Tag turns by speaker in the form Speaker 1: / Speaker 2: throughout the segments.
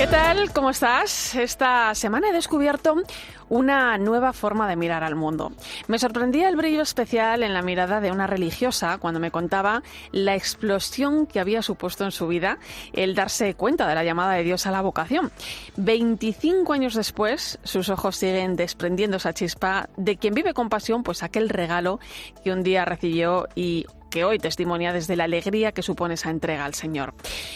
Speaker 1: ¿Qué tal? ¿Cómo estás? Esta semana he descubierto una nueva forma de mirar al mundo. Me sorprendía el brillo especial en la mirada de una religiosa cuando me contaba la explosión que había supuesto en su vida el darse cuenta de la llamada de Dios a la vocación. 25 años después, sus ojos siguen desprendiendo esa chispa de quien vive con pasión, pues aquel regalo que un día recibió y que hoy testimonia desde la alegría que supone esa entrega al Señor.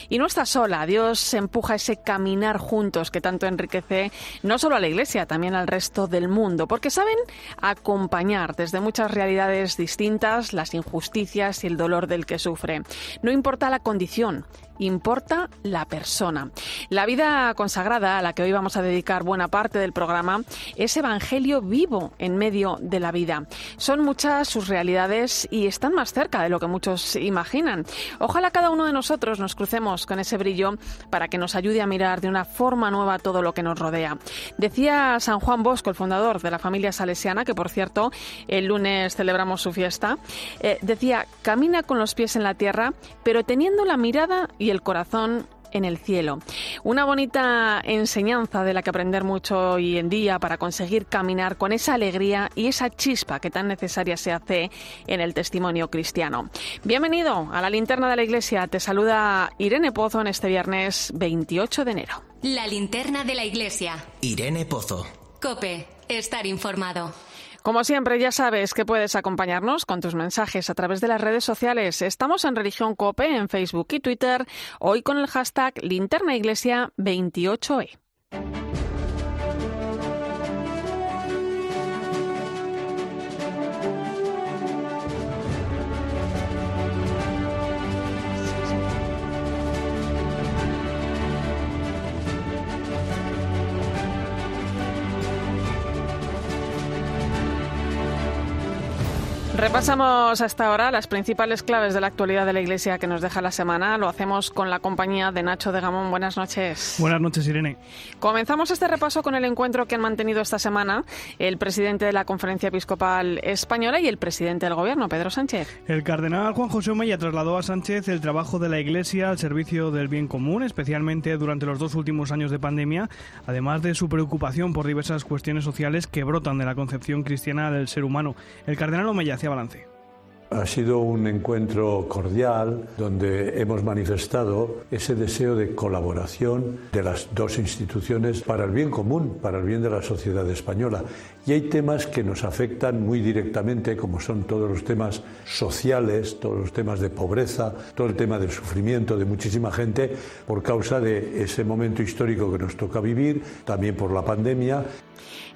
Speaker 1: Y no está sola, Dios empuja ese caminar juntos que tanto enriquece no solo a la Iglesia, también al resto del mundo, porque saben acompañar desde muchas realidades distintas las injusticias y el dolor del que sufre. No importa la condición, importa la persona. La vida consagrada a la que hoy vamos a dedicar buena parte del programa es Evangelio vivo en medio de la vida. Son muchas sus realidades y están más cerca de lo que muchos imaginan. Ojalá cada uno de nosotros nos crucemos con ese brillo para que nos ayude a mirar de una forma nueva todo lo que nos rodea. Decía San Juan Bosco, el fundador de la familia salesiana, que por cierto el lunes celebramos su fiesta, eh, decía, camina con los pies en la tierra, pero teniendo la mirada y el corazón en el cielo. Una bonita enseñanza de la que aprender mucho hoy en día para conseguir caminar con esa alegría y esa chispa que tan necesaria se hace en el testimonio cristiano. Bienvenido a la linterna de la iglesia. Te saluda Irene Pozo en este viernes 28 de enero.
Speaker 2: La linterna de la iglesia.
Speaker 3: Irene Pozo.
Speaker 2: Cope, estar informado.
Speaker 1: Como siempre, ya sabes que puedes acompañarnos con tus mensajes a través de las redes sociales. Estamos en Religión Cope, en Facebook y Twitter, hoy con el hashtag linternaiglesia28e. Repasamos hasta ahora las principales claves de la actualidad de la Iglesia que nos deja la semana. Lo hacemos con la compañía de Nacho de Gamón. Buenas noches.
Speaker 4: Buenas noches, Irene.
Speaker 1: Comenzamos este repaso con el encuentro que han mantenido esta semana el presidente de la Conferencia Episcopal Española y el presidente del Gobierno, Pedro Sánchez.
Speaker 4: El cardenal Juan José Omeya trasladó a Sánchez el trabajo de la Iglesia al servicio del bien común, especialmente durante los dos últimos años de pandemia, además de su preocupación por diversas cuestiones sociales que brotan de la concepción cristiana del ser humano. El cardenal Omeya
Speaker 5: Ha sido un encuentro cordial donde hemos manifestado ese deseo de colaboración de las dos instituciones para el bien común, para el bien de la sociedad española. Y hay temas que nos afectan muy directamente, como son todos los temas sociales, todos los temas de pobreza, todo el tema del sufrimiento de muchísima gente por causa de ese momento histórico que nos toca vivir, también por la pandemia.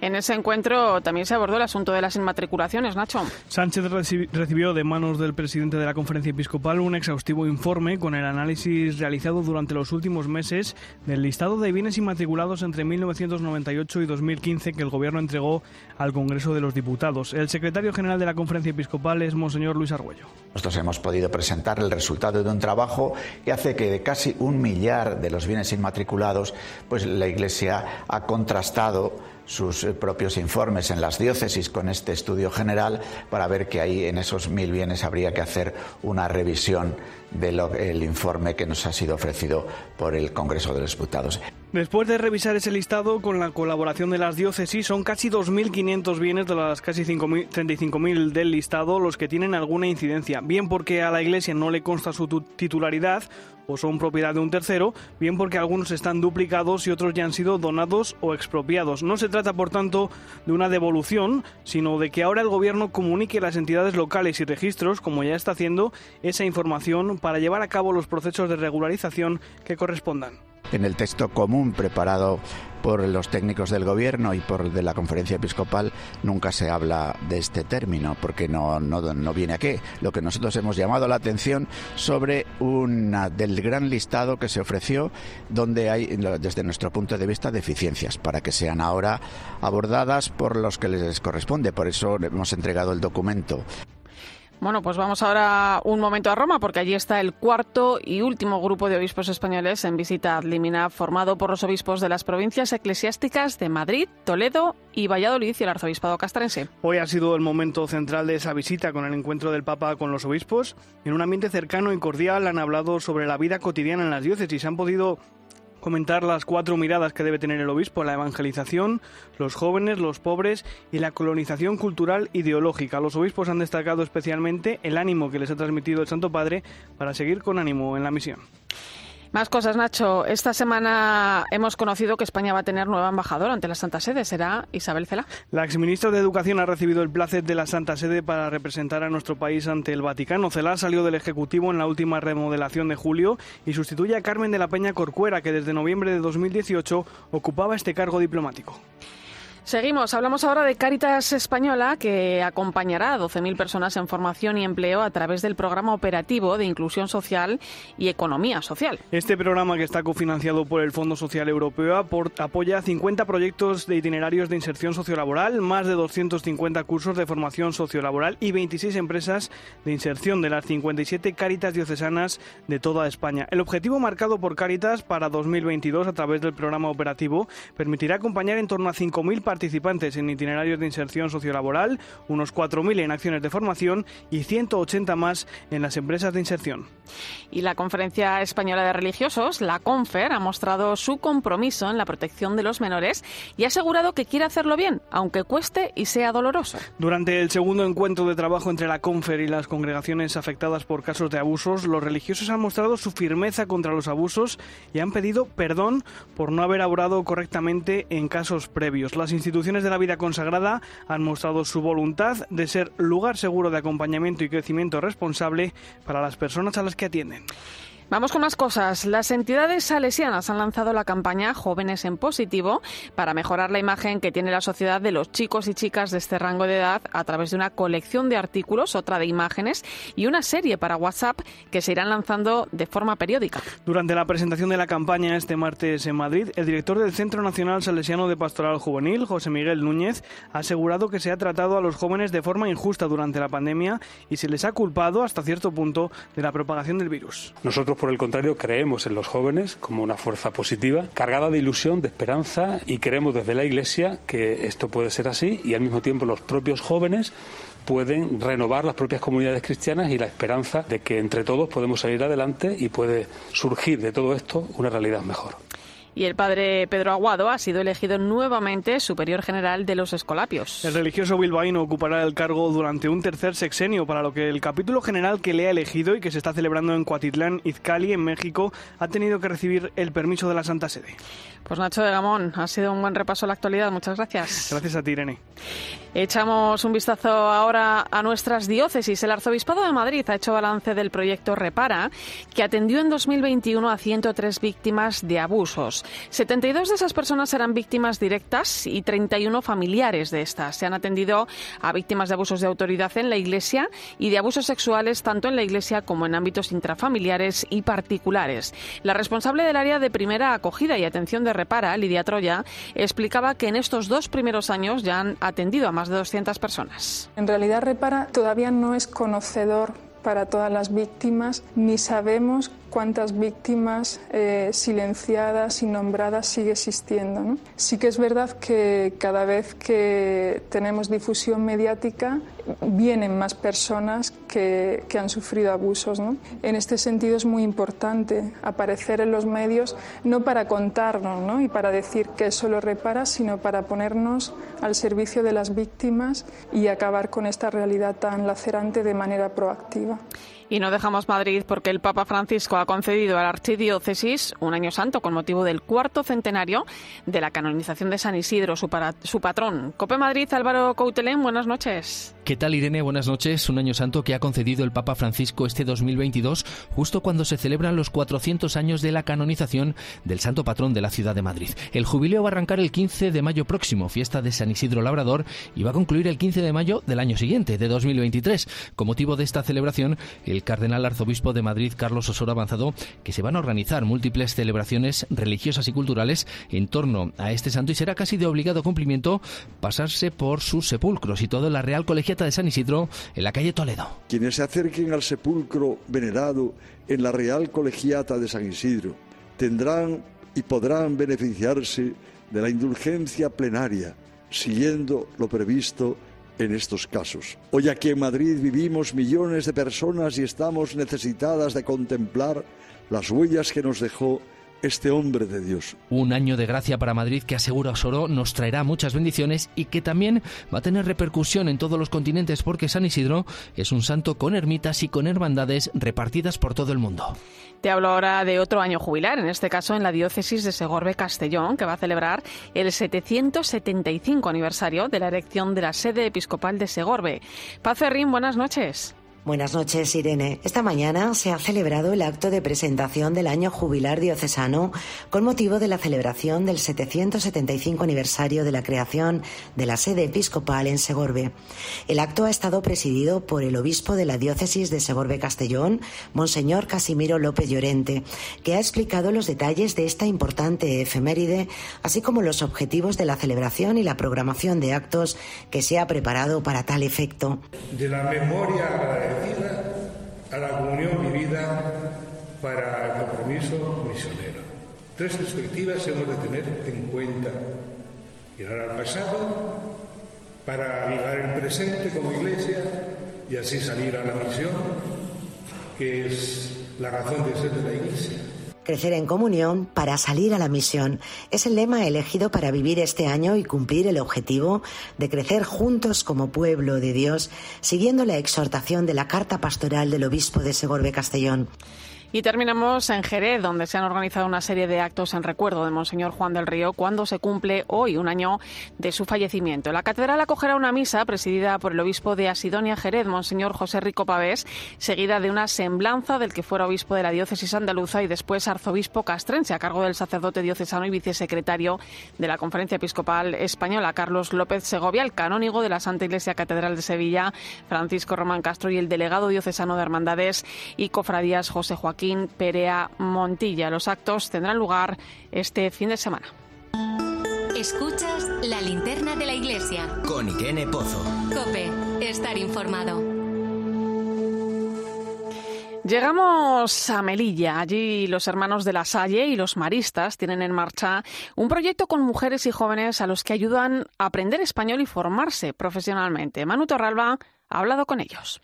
Speaker 1: En ese encuentro también se abordó el asunto de las inmatriculaciones, Nacho.
Speaker 4: Sánchez recibió de manos del presidente de la Conferencia Episcopal un exhaustivo informe con el análisis realizado durante los últimos meses del listado de bienes inmatriculados entre 1998 y 2015 que el Gobierno entregó al Congreso de los Diputados. El secretario general de la Conferencia Episcopal es Monseñor Luis Argüello.
Speaker 6: Nosotros hemos podido presentar el resultado de un trabajo que hace que de casi un millar de los bienes inmatriculados, pues la Iglesia ha contrastado sus eh, propios informes en las diócesis con este estudio general para ver que ahí en esos mil bienes habría que hacer una revisión del informe que nos ha sido ofrecido por el Congreso de los Diputados.
Speaker 4: Después de revisar ese listado con la colaboración de las diócesis, son casi 2.500 bienes de las casi 35.000 del listado los que tienen alguna incidencia, bien porque a la Iglesia no le consta su titularidad o son propiedad de un tercero, bien porque algunos están duplicados y otros ya han sido donados o expropiados. No se trata, por tanto, de una devolución, sino de que ahora el Gobierno comunique a las entidades locales y registros, como ya está haciendo, esa información para llevar a cabo los procesos de regularización que correspondan.
Speaker 6: En el texto común preparado por los técnicos del gobierno y por de la conferencia episcopal nunca se habla de este término porque no, no, viene a qué. Lo que nosotros hemos llamado la atención sobre una del gran listado que se ofreció donde hay desde nuestro punto de vista deficiencias para que sean ahora abordadas por los que les corresponde. Por eso hemos entregado el documento.
Speaker 1: Bueno, pues vamos ahora un momento a Roma, porque allí está el cuarto y último grupo de obispos españoles en visita a Limina, formado por los obispos de las provincias eclesiásticas de Madrid, Toledo y Valladolid y el arzobispado castrense.
Speaker 4: Hoy ha sido el momento central de esa visita con el encuentro del Papa con los obispos. En un ambiente cercano y cordial han hablado sobre la vida cotidiana en las diócesis. Han podido comentar las cuatro miradas que debe tener el obispo, la evangelización, los jóvenes, los pobres y la colonización cultural ideológica. Los obispos han destacado especialmente el ánimo que les ha transmitido el Santo Padre para seguir con ánimo en la misión.
Speaker 1: Más cosas, Nacho. Esta semana hemos conocido que España va a tener nueva embajadora ante la Santa Sede. ¿Será Isabel Cela?
Speaker 4: La exministra de Educación ha recibido el placer de la Santa Sede para representar a nuestro país ante el Vaticano. Cela salió del Ejecutivo en la última remodelación de julio y sustituye a Carmen de la Peña Corcuera, que desde noviembre de 2018 ocupaba este cargo diplomático.
Speaker 1: Seguimos, hablamos ahora de Cáritas Española, que acompañará a 12.000 personas en formación y empleo a través del programa operativo de inclusión social y economía social.
Speaker 4: Este programa, que está cofinanciado por el Fondo Social Europeo, apoya 50 proyectos de itinerarios de inserción sociolaboral, más de 250 cursos de formación sociolaboral y 26 empresas de inserción de las 57 Cáritas diocesanas de toda España. El objetivo marcado por Cáritas para 2022 a través del programa operativo permitirá acompañar en torno a 5.000 participantes en itinerarios de inserción sociolaboral, unos 4.000 en acciones de formación y 180 más en las empresas de inserción.
Speaker 1: Y la Conferencia Española de Religiosos, la CONFER, ha mostrado su compromiso en la protección de los menores y ha asegurado que quiere hacerlo bien, aunque cueste y sea doloroso.
Speaker 4: Durante el segundo encuentro de trabajo entre la CONFER y las congregaciones afectadas por casos de abusos, los religiosos han mostrado su firmeza contra los abusos y han pedido perdón por no haber obrado correctamente en casos previos. Las instituciones de la vida consagrada han mostrado su voluntad de ser lugar seguro de acompañamiento y crecimiento responsable para las personas a las que atienden.
Speaker 1: Vamos con más cosas. Las entidades salesianas han lanzado la campaña Jóvenes en Positivo para mejorar la imagen que tiene la sociedad de los chicos y chicas de este rango de edad a través de una colección de artículos, otra de imágenes y una serie para WhatsApp que se irán lanzando de forma periódica.
Speaker 4: Durante la presentación de la campaña este martes en Madrid, el director del Centro Nacional Salesiano de Pastoral Juvenil, José Miguel Núñez, ha asegurado que se ha tratado a los jóvenes de forma injusta durante la pandemia y se les ha culpado hasta cierto punto de la propagación del virus.
Speaker 7: Nosotros por el contrario, creemos en los jóvenes como una fuerza positiva, cargada de ilusión, de esperanza y creemos desde la Iglesia que esto puede ser así y al mismo tiempo los propios jóvenes pueden renovar las propias comunidades cristianas y la esperanza de que entre todos podemos salir adelante y puede surgir de todo esto una realidad mejor
Speaker 1: y el padre Pedro Aguado ha sido elegido nuevamente superior general de los Escolapios.
Speaker 4: El religioso bilbaíno ocupará el cargo durante un tercer sexenio, para lo que el capítulo general que le ha elegido y que se está celebrando en Cuatitlán, Izcali, en México, ha tenido que recibir el permiso de la Santa Sede.
Speaker 1: Pues Nacho de Gamón, ha sido un buen repaso a la actualidad. Muchas gracias.
Speaker 4: Gracias a ti, Irene.
Speaker 1: Echamos un vistazo ahora a nuestras diócesis. El Arzobispado de Madrid ha hecho balance del proyecto Repara, que atendió en 2021 a 103 víctimas de abusos. 72 de esas personas eran víctimas directas y 31 familiares de estas. Se han atendido a víctimas de abusos de autoridad en la Iglesia y de abusos sexuales tanto en la Iglesia como en ámbitos intrafamiliares y particulares. La responsable del área de primera acogida y atención de Repara, Lidia Troya, explicaba que en estos dos primeros años ya han atendido a más de 200 personas.
Speaker 8: En realidad, Repara todavía no es conocedor para todas las víctimas, ni sabemos cuántas víctimas eh, silenciadas y nombradas sigue existiendo. Sí que es verdad que cada vez que tenemos difusión mediática vienen más personas que, que han sufrido abusos. En este sentido es muy importante aparecer en los medios no para contarnos ¿no? y para decir que eso lo repara, sino para ponernos al servicio de las víctimas y acabar con esta realidad tan lacerante de manera proactiva.
Speaker 1: Y no dejamos Madrid porque el Papa Francisco ha concedido a la Archidiócesis un año santo con motivo del cuarto centenario de la canonización de San Isidro, su, su patrón. Cope Madrid, Álvaro Coutelén, buenas noches.
Speaker 9: ¿Qué tal, Irene? Buenas noches. Un año santo que ha concedido el Papa Francisco este 2022, justo cuando se celebran los 400 años de la canonización del santo patrón de la ciudad de Madrid. El jubileo va a arrancar el 15 de mayo próximo, fiesta de San Isidro Labrador, y va a concluir el 15 de mayo del año siguiente, de 2023. Con motivo de esta celebración, el cardenal arzobispo de Madrid, Carlos Osoro, avanzado que se van a organizar múltiples celebraciones religiosas y culturales en torno a este santo y será casi de obligado cumplimiento pasarse por sus sepulcros y toda la Real Colegiata De San Isidro, en la calle Toledo.
Speaker 10: Quienes se acerquen al sepulcro venerado en la Real Colegiata de San Isidro tendrán y podrán beneficiarse de la indulgencia plenaria, siguiendo lo previsto en estos casos. Hoy aquí en Madrid vivimos millones de personas y estamos necesitadas de contemplar las huellas que nos dejó este hombre de Dios.
Speaker 9: Un año de gracia para Madrid que asegura Osoro nos traerá muchas bendiciones y que también va a tener repercusión en todos los continentes porque San Isidro es un santo con ermitas y con hermandades repartidas por todo el mundo.
Speaker 1: Te hablo ahora de otro año jubilar, en este caso en la diócesis de Segorbe-Castellón, que va a celebrar el 775 aniversario de la erección de la sede episcopal de Segorbe. Paz Ferrín, buenas noches.
Speaker 11: Buenas noches, Irene. Esta mañana se ha celebrado el acto de presentación del año jubilar diocesano con motivo de la celebración del 775 aniversario de la creación de la sede episcopal en Segorbe. El acto ha estado presidido por el obispo de la diócesis de Segorbe-Castellón, Monseñor Casimiro López Llorente, que ha explicado los detalles de esta importante efeméride, así como los objetivos de la celebración y la programación de actos que se ha preparado para tal efecto.
Speaker 12: De la memoria a la comunión vivida para el compromiso misionero. Tres perspectivas hemos de tener en cuenta. Mirar al pasado para avivar el presente como iglesia y así salir a la misión, que es la razón de ser de la iglesia.
Speaker 11: Crecer en comunión para salir a la misión es el lema elegido para vivir este año y cumplir el objetivo de crecer juntos como pueblo de Dios, siguiendo la exhortación de la carta pastoral del obispo de Segorbe Castellón.
Speaker 1: Y terminamos en Jerez, donde se han organizado una serie de actos en recuerdo de Monseñor Juan del Río cuando se cumple hoy un año de su fallecimiento. La catedral acogerá una misa presidida por el obispo de Asidonia Jerez, Monseñor José Rico Pavés, seguida de una semblanza del que fuera obispo de la diócesis andaluza y después arzobispo castrense a cargo del sacerdote diocesano y vicesecretario de la Conferencia Episcopal Española, Carlos López Segovia, el canónigo de la Santa Iglesia Catedral de Sevilla, Francisco Román Castro y el delegado diocesano de Hermandades y Cofradías José Joaquín Perea Montilla. Los actos tendrán lugar este fin de semana.
Speaker 2: Escuchas la linterna de la iglesia.
Speaker 3: Con Irene Pozo.
Speaker 2: Cope, estar informado.
Speaker 1: Llegamos a Melilla. Allí los hermanos de la Salle y los maristas tienen en marcha un proyecto con mujeres y jóvenes a los que ayudan a aprender español y formarse profesionalmente. Manu Torralba ha hablado con ellos.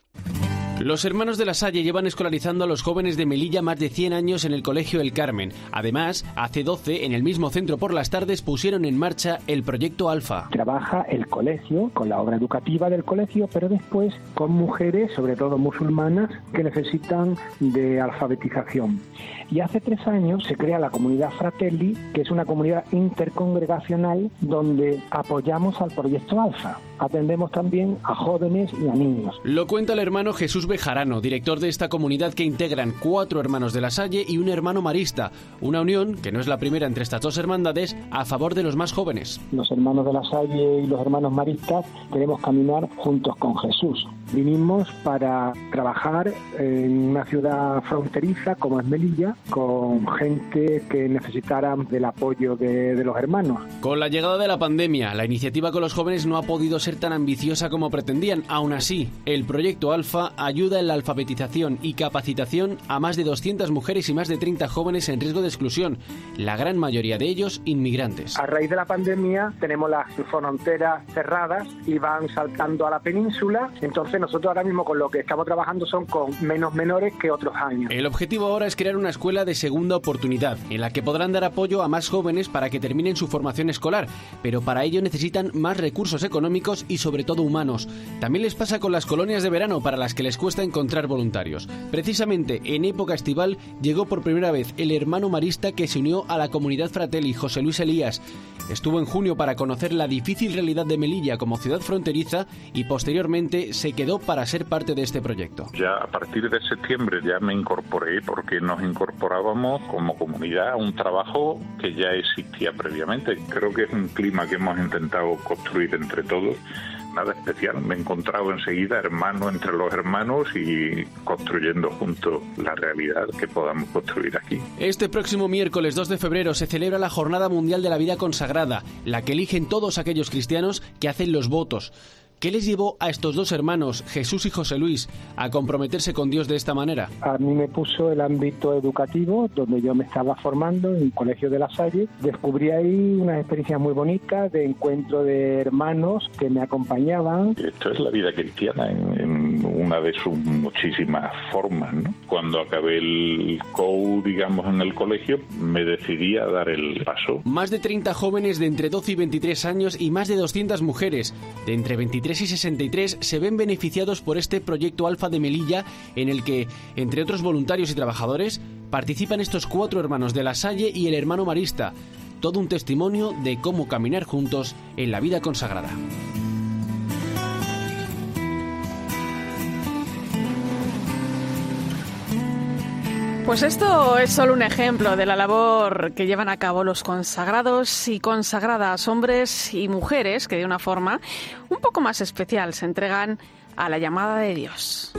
Speaker 13: Los hermanos de la Salle llevan escolarizando a los jóvenes de Melilla más de 100 años en el Colegio El Carmen. Además, hace 12, en el mismo centro por las tardes, pusieron en marcha el proyecto Alfa.
Speaker 14: Trabaja el colegio con la obra educativa del colegio, pero después con mujeres, sobre todo musulmanas, que necesitan de alfabetización. Y hace tres años se crea la comunidad Fratelli, que es una comunidad intercongregacional donde apoyamos al proyecto Alfa. Atendemos también a jóvenes y a niños.
Speaker 13: Lo cuenta el hermano Jesús Bejarano, director de esta comunidad que integran cuatro hermanos de la Salle y un hermano marista. Una unión, que no es la primera entre estas dos hermandades, a favor de los más jóvenes.
Speaker 14: Los hermanos de la Salle y los hermanos maristas queremos caminar juntos con Jesús. Vinimos para trabajar en una ciudad fronteriza como es Melilla, con gente que necesitaran del apoyo de, de los hermanos.
Speaker 13: Con la llegada de la pandemia, la iniciativa con los jóvenes no ha podido ser tan ambiciosa como pretendían. Aún así, el proyecto Alfa ayuda en la alfabetización y capacitación a más de 200 mujeres y más de 30 jóvenes en riesgo de exclusión, la gran mayoría de ellos inmigrantes.
Speaker 14: A raíz de la pandemia tenemos las fronteras cerradas y van saltando a la península, entonces nosotros ahora mismo con lo que estamos trabajando son con menos menores que otros años.
Speaker 13: El objetivo ahora es crear una escuela de segunda oportunidad, en la que podrán dar apoyo a más jóvenes para que terminen su formación escolar, pero para ello necesitan más recursos económicos y sobre todo humanos. También les pasa con las colonias de verano para las que les cuesta encontrar voluntarios. Precisamente en época estival llegó por primera vez el hermano marista que se unió a la comunidad Fratelli, José Luis Elías. Estuvo en junio para conocer la difícil realidad de Melilla como ciudad fronteriza y posteriormente se quedó para ser parte de este proyecto.
Speaker 15: Ya a partir de septiembre ya me incorporé porque nos incorporábamos como comunidad a un trabajo que ya existía previamente. Creo que es un clima que hemos intentado construir entre todos nada especial. Me he encontrado enseguida hermano entre los hermanos y construyendo juntos la realidad que podamos construir aquí.
Speaker 13: Este próximo miércoles 2 de febrero se celebra la Jornada Mundial de la Vida Consagrada, la que eligen todos aquellos cristianos que hacen los votos. ¿Qué les llevó a estos dos hermanos, Jesús y José Luis, a comprometerse con Dios de esta manera?
Speaker 14: A mí me puso el ámbito educativo, donde yo me estaba formando en el Colegio de la Salle. Descubrí ahí unas experiencias muy bonitas de encuentro de hermanos que me acompañaban.
Speaker 15: Esto es la vida cristiana en, una de sus muchísimas formas. Cuando acabé el COU, digamos, en el colegio, me decidí a dar el paso.
Speaker 13: Más de 30 jóvenes de entre 12 y 23 años y más de 200 mujeres de entre 23 y 63 se ven beneficiados por este proyecto Alfa de Melilla en el que, entre otros voluntarios y trabajadores, participan estos cuatro hermanos de la Salle y el hermano Marista, todo un testimonio de cómo caminar juntos en la vida consagrada.
Speaker 1: Pues esto es solo un ejemplo de la labor que llevan a cabo los consagrados y consagradas, hombres y mujeres que de una forma un poco más especial se entregan a la llamada de Dios.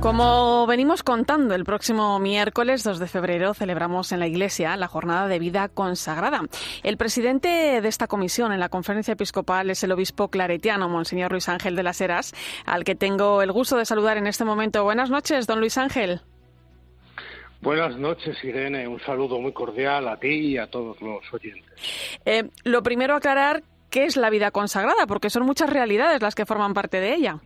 Speaker 1: Como venimos contando, el próximo miércoles 2 de febrero celebramos en la Iglesia la jornada de vida consagrada. El presidente de esta comisión en la conferencia episcopal es el obispo claretiano, Monseñor Luis Ángel de las Heras, al que tengo el gusto de saludar en este momento. Buenas noches, don Luis Ángel.
Speaker 16: Buenas noches, Irene. Un saludo muy cordial a ti y a todos los oyentes.
Speaker 1: Eh, lo primero, aclarar qué es la vida consagrada, porque son muchas realidades las que forman parte de ella.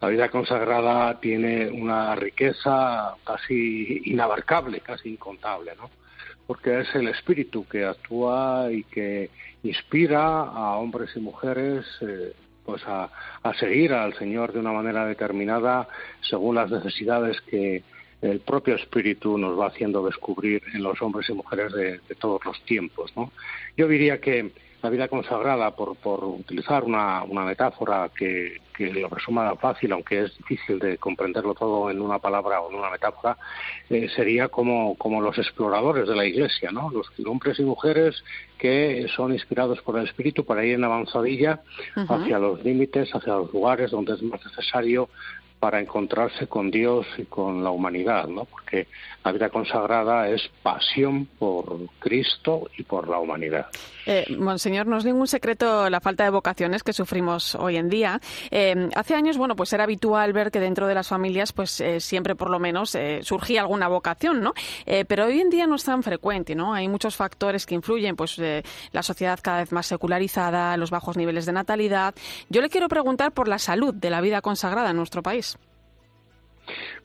Speaker 16: La vida consagrada tiene una riqueza casi inabarcable, casi incontable, ¿no? Porque es el espíritu que actúa y que inspira a hombres y mujeres eh, pues a, seguir al Señor de una manera determinada según las necesidades que el propio espíritu nos va haciendo descubrir en los hombres y mujeres de, de todos los tiempos, ¿no? Yo diría que la vida consagrada, por, por utilizar una, una metáfora que, que, lo resuma fácil, aunque es difícil de comprenderlo todo en una palabra o en una metáfora, eh, sería como, como los exploradores de la Iglesia, ¿no? Los hombres y mujeres que son inspirados por el Espíritu para ir en avanzadilla hacia los límites, hacia los lugares donde es más necesario para encontrarse con Dios y con la humanidad, ¿no? Porque la vida consagrada es pasión por Cristo y por la humanidad.
Speaker 1: Eh, Monseñor, no es ningún secreto la falta de vocaciones que sufrimos hoy en día. Eh, hace años, bueno, pues era habitual ver que dentro de las familias, pues eh, siempre por lo menos eh, surgía alguna vocación, ¿no? pero hoy en día no es tan frecuente, ¿no? Hay muchos factores que influyen, pues la sociedad cada vez más secularizada, los bajos niveles de natalidad. Yo le quiero preguntar por la salud de la vida consagrada en nuestro país.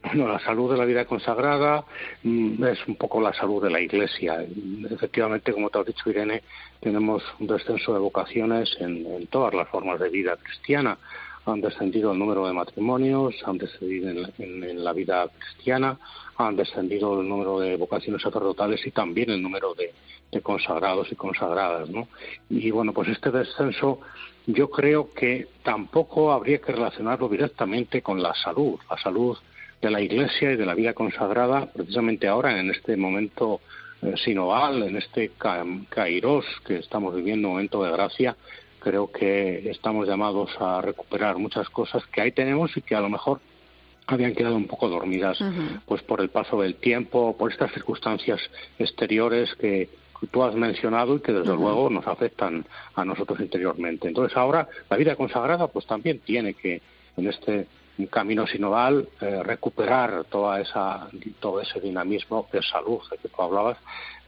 Speaker 16: Bueno, la salud de la vida consagrada mm, es un poco la salud de la Iglesia. Efectivamente, como te has dicho, Irene, tenemos un descenso de vocaciones en, todas las formas de vida cristiana. Han descendido el número de matrimonios, han descendido en, la vida cristiana, han descendido el número de vocaciones sacerdotales y también el número de, de consagrados y consagradas, ¿no? Y bueno, pues este descenso yo creo que tampoco habría que relacionarlo directamente con la salud, la salud de la Iglesia y de la vida consagrada, precisamente ahora, en este momento eh, sinoval, en este kairos que estamos viviendo, momento de gracia, creo que estamos llamados a recuperar muchas cosas que ahí tenemos y que a lo mejor habían quedado un poco dormidas pues por el paso del tiempo, por estas circunstancias exteriores que tú has mencionado y que desde luego nos afectan a nosotros interiormente. Entonces ahora la vida consagrada pues también tiene que en este un camino sinoval, eh, recuperar toda esa, todo ese dinamismo de salud de que tú hablabas,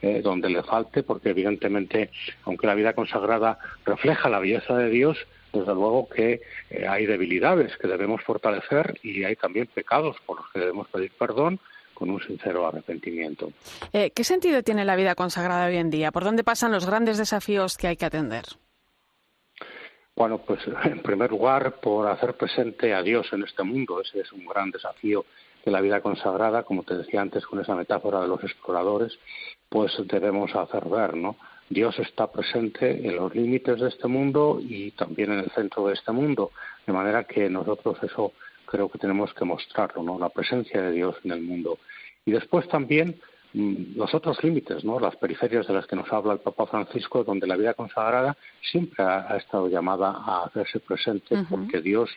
Speaker 16: eh, donde le falte, porque evidentemente, aunque la vida consagrada refleja la belleza de Dios, desde luego que eh, hay debilidades que debemos fortalecer y hay también pecados por los que debemos pedir perdón con un sincero arrepentimiento.
Speaker 1: ¿Qué sentido tiene la vida consagrada hoy en día? ¿Por dónde pasan los grandes desafíos que hay que atender?
Speaker 16: Bueno, pues en primer lugar por hacer presente a Dios en este mundo. Ese es un gran desafío de la vida consagrada, como te decía antes con esa metáfora de los exploradores, pues debemos hacer ver, ¿no? Dios está presente en los límites de este mundo y también en el centro de este mundo, de manera que nosotros eso creo que tenemos que mostrarlo, ¿no? La presencia de Dios en el mundo. Y después también los otros límites, ¿no? las periferias de las que nos habla el Papa Francisco, donde la vida consagrada siempre ha, estado llamada a hacerse presente porque Dios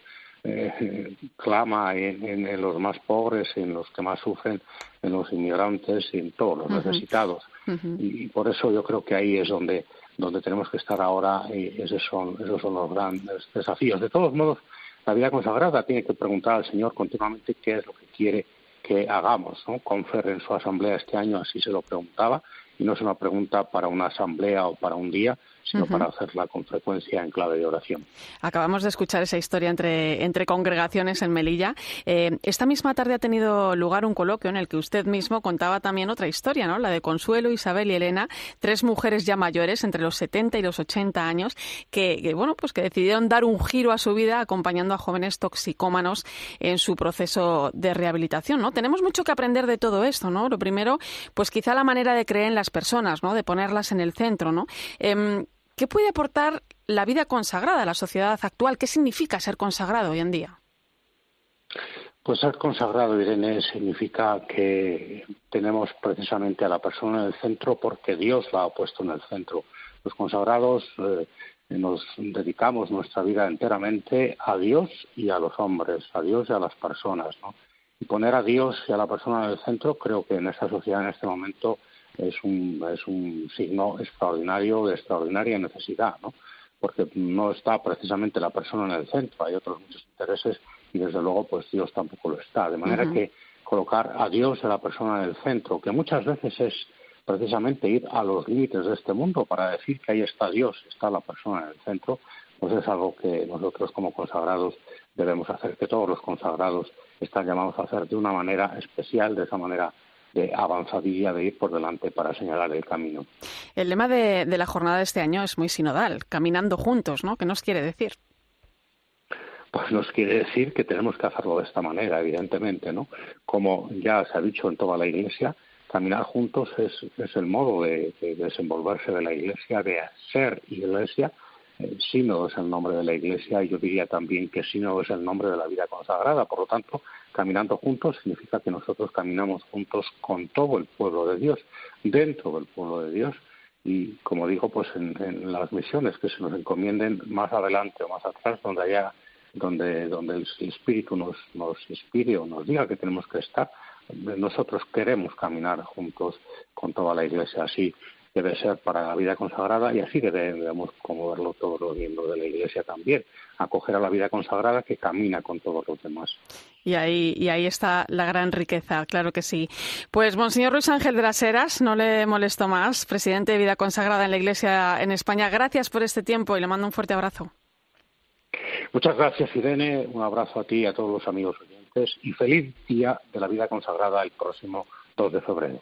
Speaker 16: eh, clama en, los más pobres, en los que más sufren, en los inmigrantes y en todos los necesitados. y, por eso yo creo que ahí es donde, donde tenemos que estar ahora y esos son, esos son los grandes desafíos. De todos modos, la vida consagrada tiene que preguntar al Señor continuamente qué es lo que quiere que hagamos. ¿no? Confer en su asamblea este año así se lo preguntaba y no es una pregunta para una asamblea o para un día, sino para hacerla con frecuencia en clave de oración.
Speaker 1: Acabamos de escuchar esa historia entre, entre congregaciones en Melilla. Eh, esta misma tarde ha tenido lugar un coloquio en el que usted mismo contaba también otra historia, ¿no? La de Consuelo, Isabel y Elena, tres mujeres ya mayores, entre los 70 y los 80 años, que, bueno, pues que decidieron dar un giro a su vida acompañando a jóvenes toxicómanos en su proceso de rehabilitación, ¿no? Tenemos mucho que aprender de todo esto, ¿no? Lo primero, pues quizá la manera de creer en las personas, ¿no? De ponerlas en el centro, ¿no? Em, ¿Qué puede aportar la vida consagrada a la sociedad actual? ¿Qué significa ser consagrado hoy en día?
Speaker 16: Pues ser consagrado, Irene, significa que tenemos precisamente a la persona en el centro porque Dios la ha puesto en el centro. Los consagrados eh, nos dedicamos nuestra vida enteramente a Dios y a los hombres, a Dios y a las personas. ¿no? Y poner a Dios y a la persona en el centro creo que en esta sociedad en este momento es un, es un signo extraordinario de extraordinaria necesidad, ¿no? porque no está precisamente la persona en el centro, hay otros muchos intereses y desde luego pues Dios tampoco lo está. De manera que colocar a Dios y a la persona en el centro, que muchas veces es precisamente ir a los límites de este mundo para decir que ahí está Dios, está la persona en el centro, pues es algo que nosotros como consagrados debemos hacer, que todos los consagrados están llamados a hacer de una manera especial, de esa manera de avanzadilla de ir por delante para señalar el camino.
Speaker 1: El lema de, la jornada de este año es muy sinodal, caminando juntos, ¿no? ¿Qué nos quiere decir?
Speaker 16: Pues nos quiere decir que tenemos que hacerlo de esta manera, evidentemente, ¿no? Como ya se ha dicho en toda la Iglesia, caminar juntos es, es el modo de, desenvolverse de la Iglesia, de ser Iglesia. Eh, sínodo es el nombre de la Iglesia y yo diría también que sínodo es el nombre de la vida consagrada. Por lo tanto, Caminando juntos significa que nosotros caminamos juntos con todo el pueblo de Dios, dentro del pueblo de Dios, y como digo, pues en, las misiones que se nos encomienden más adelante o más atrás, donde haya, donde, donde el Espíritu nos, nos inspire o nos diga que tenemos que estar, nosotros queremos caminar juntos con toda la Iglesia así debe ser para la vida consagrada y así debemos como verlo todos los miembros de la Iglesia también, acoger a la vida consagrada que camina con todos los demás.
Speaker 1: Y ahí, y ahí está la gran riqueza, claro que sí. Pues, Monseñor Luis Ángel de las Heras, no le molesto más, presidente de Vida Consagrada en la Iglesia en España, gracias por este tiempo y le mando un fuerte abrazo.
Speaker 16: Muchas gracias, Irene. Un abrazo a ti y a todos los amigos oyentes y feliz día de la vida consagrada el próximo 2 de febrero.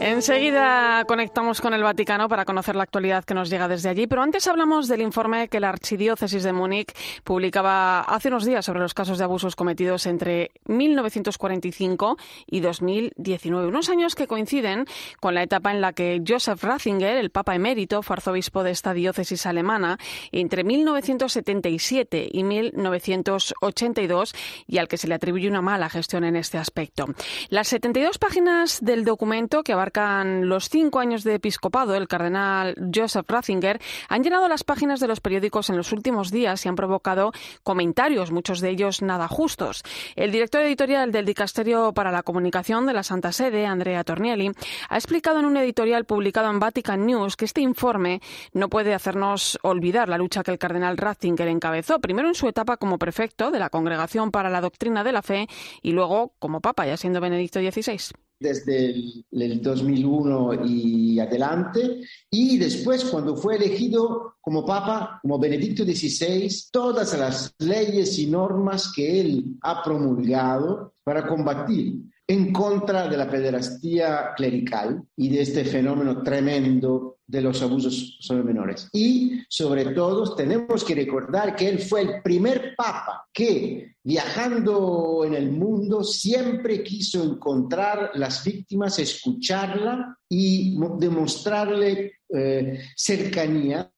Speaker 1: Enseguida conectamos con el Vaticano para conocer la actualidad que nos llega desde allí, pero antes hablamos del informe que la Archidiócesis de Múnich publicaba hace unos días sobre los casos de abusos cometidos entre 1945 y 2019, unos años que coinciden con la etapa en la que Joseph Ratzinger, el Papa emérito, fue arzobispo de esta diócesis alemana entre 1977 y 1982 y al que se le atribuye una mala gestión en este aspecto. Las 72 páginas del documento que abarca los cinco años de episcopado, el cardenal Joseph Ratzinger, han llenado las páginas de los periódicos en los últimos días y han provocado comentarios, muchos de ellos nada justos. El director editorial del Dicasterio para la Comunicación de la Santa Sede, Andrea Tornielli, ha explicado en un editorial publicado en Vatican News que este informe no puede hacernos olvidar la lucha que el cardenal Ratzinger encabezó, primero en su etapa como prefecto de la Congregación para la Doctrina de la Fe y luego como papa, ya siendo Benedicto XVI
Speaker 17: desde el, 2001 y adelante, y después cuando fue elegido como Papa, como Benedicto XVI, todas las leyes y normas que él ha promulgado para combatir en contra de la pederastía clerical y de este fenómeno tremendo de los abusos sobre menores. Y sobre todo tenemos que recordar que él fue el primer papa que viajando en el mundo siempre quiso encontrar las víctimas, escucharla y demostrarle eh, cercanía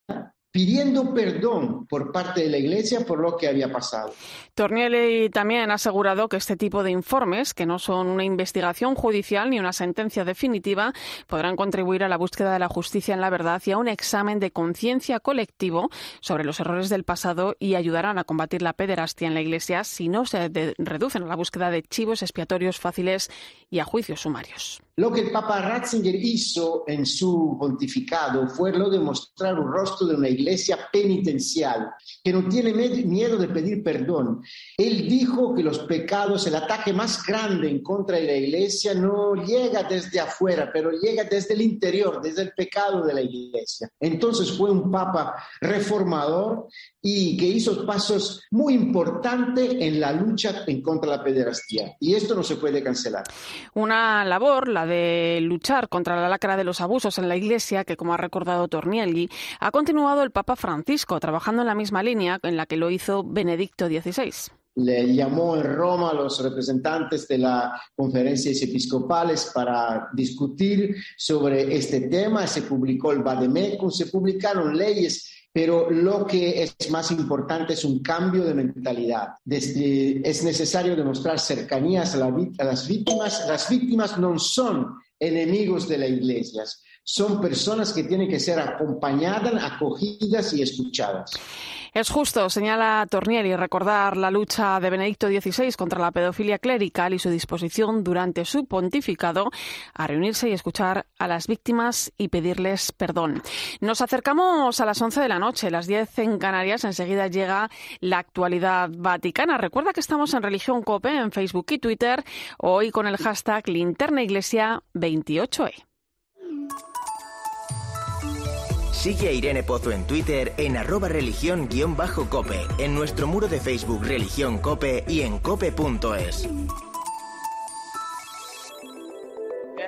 Speaker 17: pidiendo perdón por parte de la Iglesia por lo que había pasado.
Speaker 1: Tornielli también ha asegurado que este tipo de informes, que no son una investigación judicial ni una sentencia definitiva, podrán contribuir a la búsqueda de la justicia en la verdad y a un examen de conciencia colectivo sobre los errores del pasado y ayudarán a combatir la pederastia en la Iglesia si no se reducen a la búsqueda de chivos expiatorios fáciles y a juicios sumarios.
Speaker 17: Lo que el Papa Ratzinger hizo en su pontificado fue lo de mostrar un rostro de una iglesia penitencial que no tiene miedo de pedir perdón. Él dijo que los pecados, el ataque más grande en contra de la iglesia no llega desde afuera, pero llega desde el interior, desde el pecado de la iglesia. Entonces fue un Papa reformador y que hizo pasos muy importantes en la lucha en contra de la pederastía. Y esto no se puede cancelar.
Speaker 1: Una labor, la de luchar contra la lacra de los abusos en la Iglesia, que como ha recordado Tornielli, ha continuado el Papa Francisco, trabajando en la misma línea en la que lo hizo Benedicto XVI
Speaker 17: le llamó en Roma a los representantes de las conferencias episcopales para discutir sobre este tema. Se publicó el Vademecum, se publicaron leyes pero lo que es más importante es un cambio de mentalidad. es necesario demostrar cercanías a, a, las víctimas. Las víctimas no son enemigos de la iglesia, son personas que tienen que ser acompañadas, acogidas y escuchadas.
Speaker 1: Es justo, señala Tornieri, recordar la lucha de Benedicto XVI contra la pedofilia clerical y su disposición durante su pontificado a reunirse y escuchar a las víctimas y pedirles perdón. Nos acercamos a las 11 de la noche, las 10 en Canarias. Enseguida llega la actualidad vaticana. Recuerda que estamos en Religión Cope en Facebook y Twitter, hoy con el hashtag Linterna Iglesia 28E.
Speaker 3: Sigue a Irene Pozo en Twitter en arroba religión-cope, en nuestro muro de Facebook Religión Cope y en cope.es.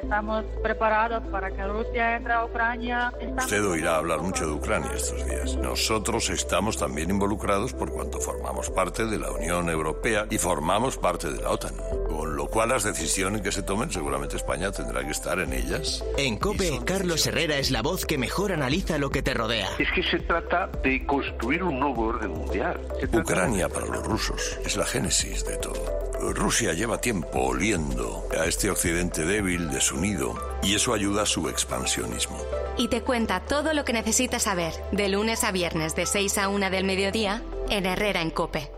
Speaker 18: Estamos preparados para que Rusia entre a Ucrania.
Speaker 19: Usted oirá hablar mucho de Ucrania estos días. Nosotros estamos también involucrados por cuanto formamos parte de la Unión Europea y formamos parte de la OTAN. Con lo cual las decisiones que se tomen, seguramente España tendrá que estar en ellas.
Speaker 3: En COPE, Carlos Herrera es la voz que mejor analiza lo que te rodea.
Speaker 20: Es que se trata de construir un nuevo orden mundial.
Speaker 19: Ucrania para los rusos es la génesis de todo. Rusia lleva tiempo oliendo a este occidente débil, desunido, y eso ayuda a su expansionismo.
Speaker 2: Y te cuenta todo lo que necesitas saber, de lunes a viernes de 6 a 1 del mediodía, en Herrera en Cope.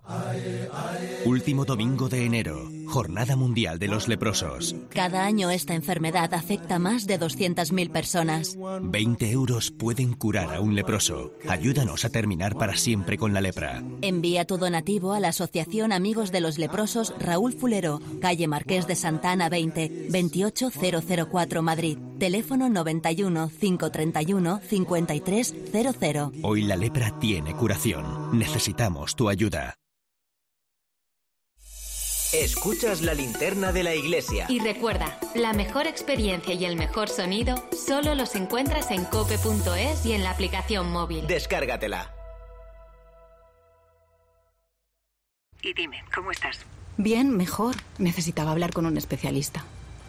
Speaker 21: Último domingo de enero, Jornada Mundial de los Leprosos.
Speaker 22: Cada año esta enfermedad afecta a más de 200.000 personas.
Speaker 21: 20 euros pueden curar a un leproso. Ayúdanos a terminar para siempre con la lepra.
Speaker 22: Envía tu donativo a la Asociación Amigos de los Leprosos Raúl Fulero, calle Marqués de Santana 20, 28004 Madrid. Teléfono 91 531 5300.
Speaker 21: Hoy la lepra tiene curación. Necesitamos tu ayuda.
Speaker 3: Escuchas la linterna de la iglesia.
Speaker 2: Y recuerda, la mejor experiencia y el mejor sonido solo los encuentras en cope.es y en la aplicación móvil.
Speaker 3: Descárgatela.
Speaker 23: Y dime, ¿cómo estás?
Speaker 24: Bien, mejor. Necesitaba hablar con un especialista.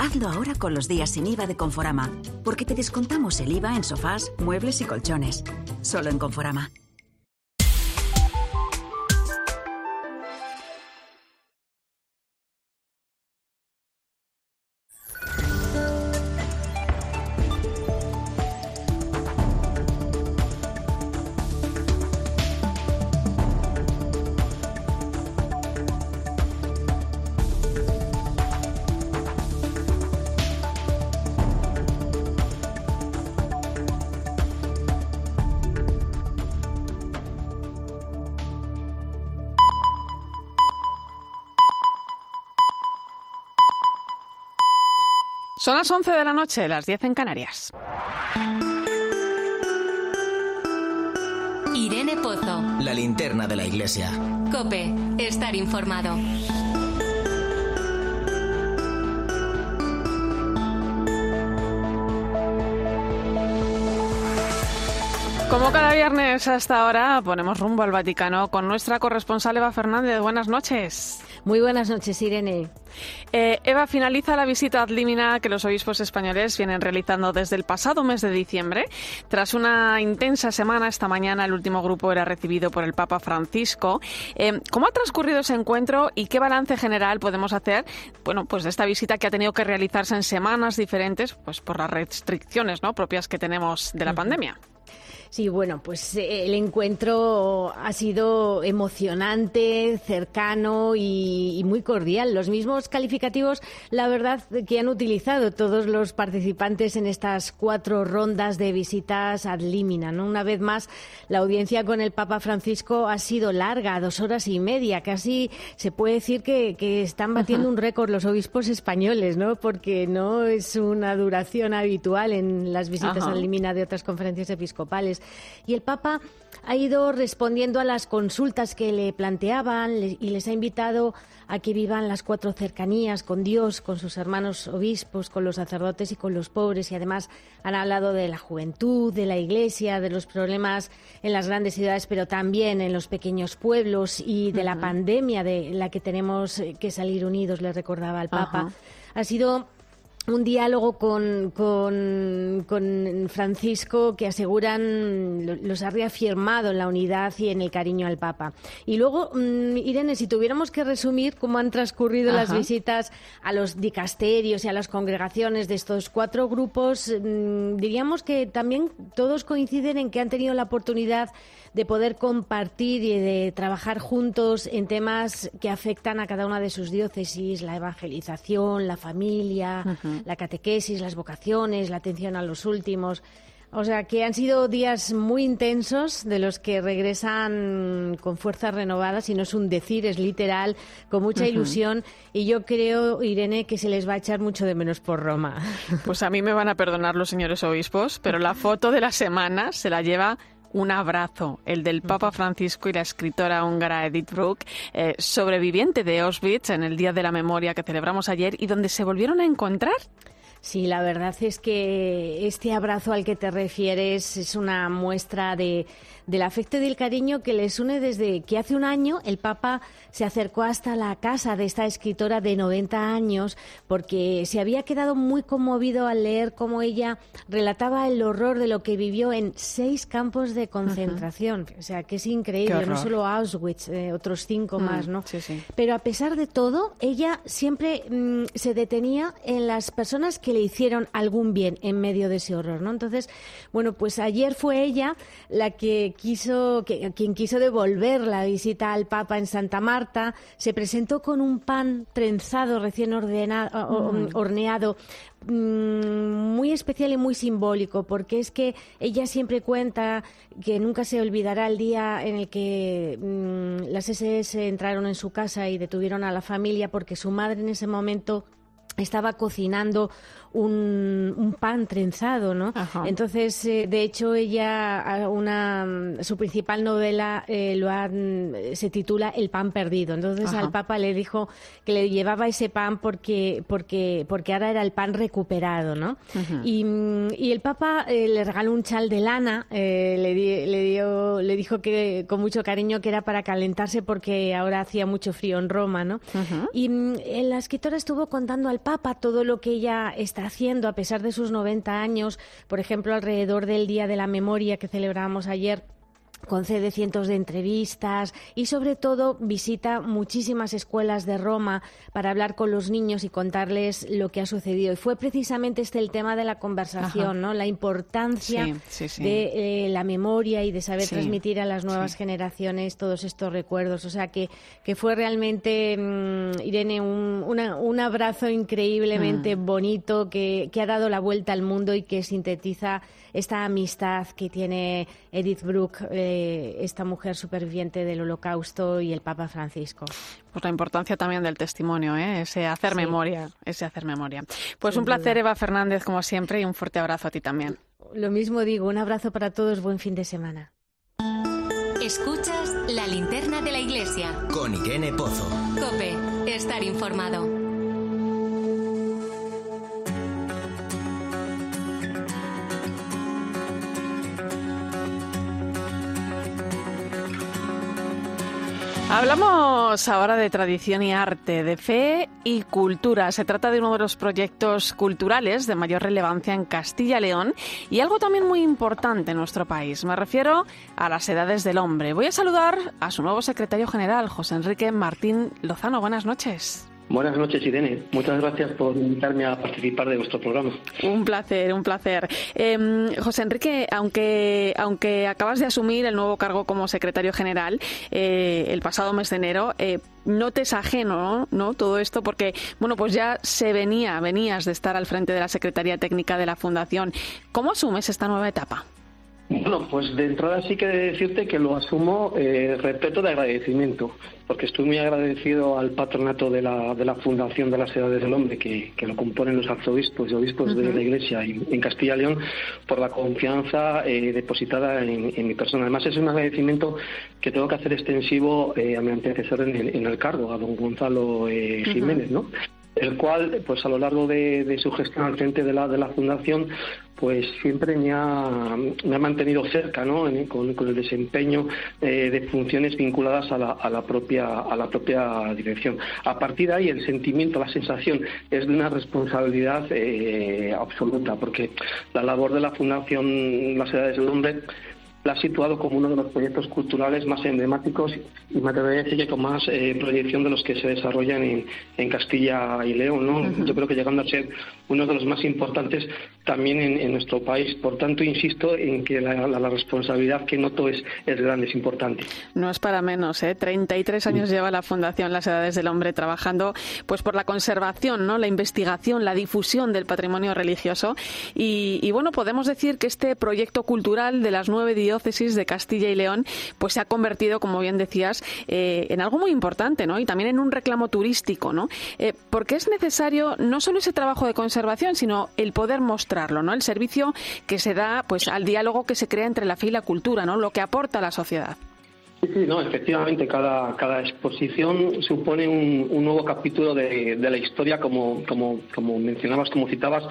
Speaker 24: Hazlo ahora con los días sin IVA de Conforama, porque te descontamos el IVA en sofás, muebles y colchones. Solo en Conforama.
Speaker 1: Son las 11 de la noche, las 10 en Canarias.
Speaker 2: Irene Pozo.
Speaker 3: La linterna de la iglesia.
Speaker 2: Cope, estar informado.
Speaker 1: Como cada viernes hasta ahora, ponemos rumbo al Vaticano con nuestra corresponsal Eva Fernández. Buenas noches.
Speaker 25: Muy buenas noches, Irene.
Speaker 1: Eh, Eva, finaliza la visita ad limina que los obispos españoles vienen realizando desde el pasado mes de diciembre. Tras una intensa semana, esta mañana el último grupo era recibido por el Papa Francisco. Eh, ¿Cómo ha transcurrido ese encuentro y qué balance general podemos hacer bueno, pues de esta visita que ha tenido que realizarse en semanas diferentes pues por las restricciones ¿no? propias que tenemos de la pandemia?
Speaker 25: Sí, bueno, pues eh, el encuentro ha sido emocionante, cercano y, muy cordial. Los mismos calificativos, la verdad, que han utilizado todos los participantes en estas cuatro rondas de visitas ad limina. ¿no? Una vez más, la audiencia con el Papa Francisco ha sido larga, dos horas y media. Casi se puede decir que, están batiendo un récord los obispos españoles, ¿no? Porque no es una duración habitual en las visitas ad limina de otras conferencias episcopales. Y el Papa ha ido respondiendo a las consultas que le planteaban y les ha invitado a que vivan las cuatro cercanías con Dios, con sus hermanos obispos, con los sacerdotes y con los pobres. Y además han hablado de la juventud, de la iglesia, de los problemas en las grandes ciudades, pero también en los pequeños pueblos y de la pandemia de la que tenemos que salir unidos, le recordaba al Papa. Ha sido un diálogo con, con, Francisco que aseguran los ha reafirmado en la unidad y en el cariño al Papa. Y luego, mm, Irene, si tuviéramos que resumir cómo han transcurrido las visitas a los dicasterios y a las congregaciones de estos cuatro grupos, mm, diríamos que también todos coinciden en que han tenido la oportunidad de poder compartir y de trabajar juntos en temas que afectan a cada una de sus diócesis, la evangelización, la familia, la catequesis, las vocaciones, la atención a los últimos. O sea, que han sido días muy intensos de los que regresan con fuerzas renovadas y no es un decir, es literal, con mucha ilusión. Y yo creo, Irene, que se les va a echar mucho de menos por Roma.
Speaker 1: Pues a mí me van a perdonar los señores obispos, pero la foto de la semana se la lleva un abrazo, el del Papa Francisco y la escritora húngara Edith Brooke, eh, sobreviviente de Auschwitz en el Día de la Memoria que celebramos ayer y donde se volvieron a encontrar.
Speaker 25: Sí, la verdad es que este abrazo al que te refieres es una muestra de, del afecto y del cariño que les une desde que hace un año el Papa se acercó hasta la casa de esta escritora de 90 años porque se había quedado muy conmovido al leer cómo ella relataba el horror de lo que vivió en seis campos de concentración. O sea, que es increíble, no solo Auschwitz, eh, otros cinco mm, más, ¿no? Pero a pesar de todo, ella siempre mm, se detenía en las personas que le hicieron algún bien en medio de ese horror, ¿no? Entonces, bueno, pues ayer fue ella la que quiso, que, quien quiso devolver la visita al Papa en Santa Marta, se presentó con un pan trenzado, recién ordenado, mm. horneado, mm, muy especial y muy simbólico, porque es que ella siempre cuenta que nunca se olvidará el día en el que mm, las SS entraron en su casa y detuvieron a la familia, porque su madre en ese momento estaba cocinando un, pan trenzado, ¿no? Entonces, eh, de hecho, ella, una, su principal novela eh, lo se titula El pan perdido. Entonces, al Papa le dijo que le llevaba ese pan porque, porque, porque ahora era el pan recuperado, ¿no? y, y, el Papa eh, le regaló un chal de lana, le, le, dio, le dijo que con mucho cariño que era para calentarse porque ahora hacía mucho frío en Roma, ¿no? Y mm, la escritora estuvo contando al Papa todo lo que ella está haciendo a pesar de sus 90 años, por ejemplo, alrededor del Día de la Memoria que celebramos ayer concede cientos de entrevistas y sobre todo visita muchísimas escuelas de Roma para hablar con los niños y contarles lo que ha sucedido. Y fue precisamente este el tema de la conversación, ¿no? La importancia de eh, la memoria y de saber transmitir a las nuevas generaciones todos estos recuerdos. O sea que, que fue realmente, mm, Irene, un, un, abrazo increíblemente mm. bonito que, que ha dado la vuelta al mundo y que sintetiza esta amistad que tiene Edith Brooke. Eh, esta mujer superviviente del Holocausto y el Papa Francisco.
Speaker 1: Pues la importancia también del testimonio, ¿eh? ese hacer memoria, ese hacer memoria. Pues un placer, Eva Fernández, como siempre, y un fuerte abrazo a ti también.
Speaker 25: Lo mismo digo, un abrazo para todos, buen fin de semana.
Speaker 2: Escuchas la linterna de la iglesia.
Speaker 3: Con Irene Pozo.
Speaker 2: Cope, estar informado.
Speaker 1: Hablamos ahora de tradición y arte, de fe y cultura. Se trata de uno de los proyectos culturales de mayor relevancia en Castilla y León y algo también muy importante en nuestro país. Me refiero a las edades del hombre. Voy a saludar a su nuevo secretario general, José Enrique Martín Lozano. Buenas noches.
Speaker 26: Buenas noches, Irene. Muchas gracias por invitarme a participar de vuestro programa.
Speaker 1: Un placer, un placer. Em, José Enrique, aunque, aunque acabas de asumir el nuevo cargo como secretario general eh, el pasado mes de enero, eh, no te es ajeno ¿no? todo esto porque bueno pues ya se venía venías de estar al frente de la secretaría técnica de la fundación cómo asumes esta nueva etapa
Speaker 26: bueno, pues de entrada sí que decirte que lo asumo eh, respeto de agradecimiento, porque estoy muy agradecido al patronato de la, de la Fundación de las Edades del Hombre, que, lo componen los arzobispos y obispos de la Iglesia en Castilla y León, por la confianza eh, depositada en, mi persona. Además, es un agradecimiento que tengo que hacer extensivo eh, a mi antecesor en el, cargo, a don Gonzalo Jiménez, ¿no? El cual, pues a lo largo de, su gestión al frente de la, de la fundación, pues siempre me ha, me ha mantenido cerca, ¿no? con, el desempeño eh, de funciones vinculadas a la, a la, propia a la propia dirección. A partir de ahí, el sentimiento, la sensación es de una responsabilidad eh, absoluta, porque la labor de la fundación Las Edades del Hombre la ha situado como uno de los proyectos culturales más emblemáticos y me atrevería a decir que con más eh, proyección de los que se desarrollan en, en Castilla y León. ¿no? Yo creo que llegando a ser uno de los más importantes también en, nuestro país. Por tanto, insisto en que la, responsabilidad que noto es, es grande, es importante.
Speaker 1: No es para menos, ¿eh? 33 años lleva la Fundación Las Edades del Hombre trabajando pues por la conservación, ¿no? la investigación, la difusión del patrimonio religioso. Y, y bueno, podemos decir que este proyecto cultural de las nueve diócesis de Castilla y León, pues se ha convertido, como bien decías, eh, en algo muy importante, ¿no? Y también en un reclamo turístico, ¿no? Eh, porque es necesario no solo ese trabajo de conservación, sino el poder mostrarlo, ¿no? El servicio que se da, pues, al diálogo que se crea entre la fe y la cultura, ¿no? Lo que aporta a la sociedad.
Speaker 26: Sí, sí, no, efectivamente, cada, cada exposición supone un, nuevo capítulo de, la historia, como, como, como mencionabas, como citabas,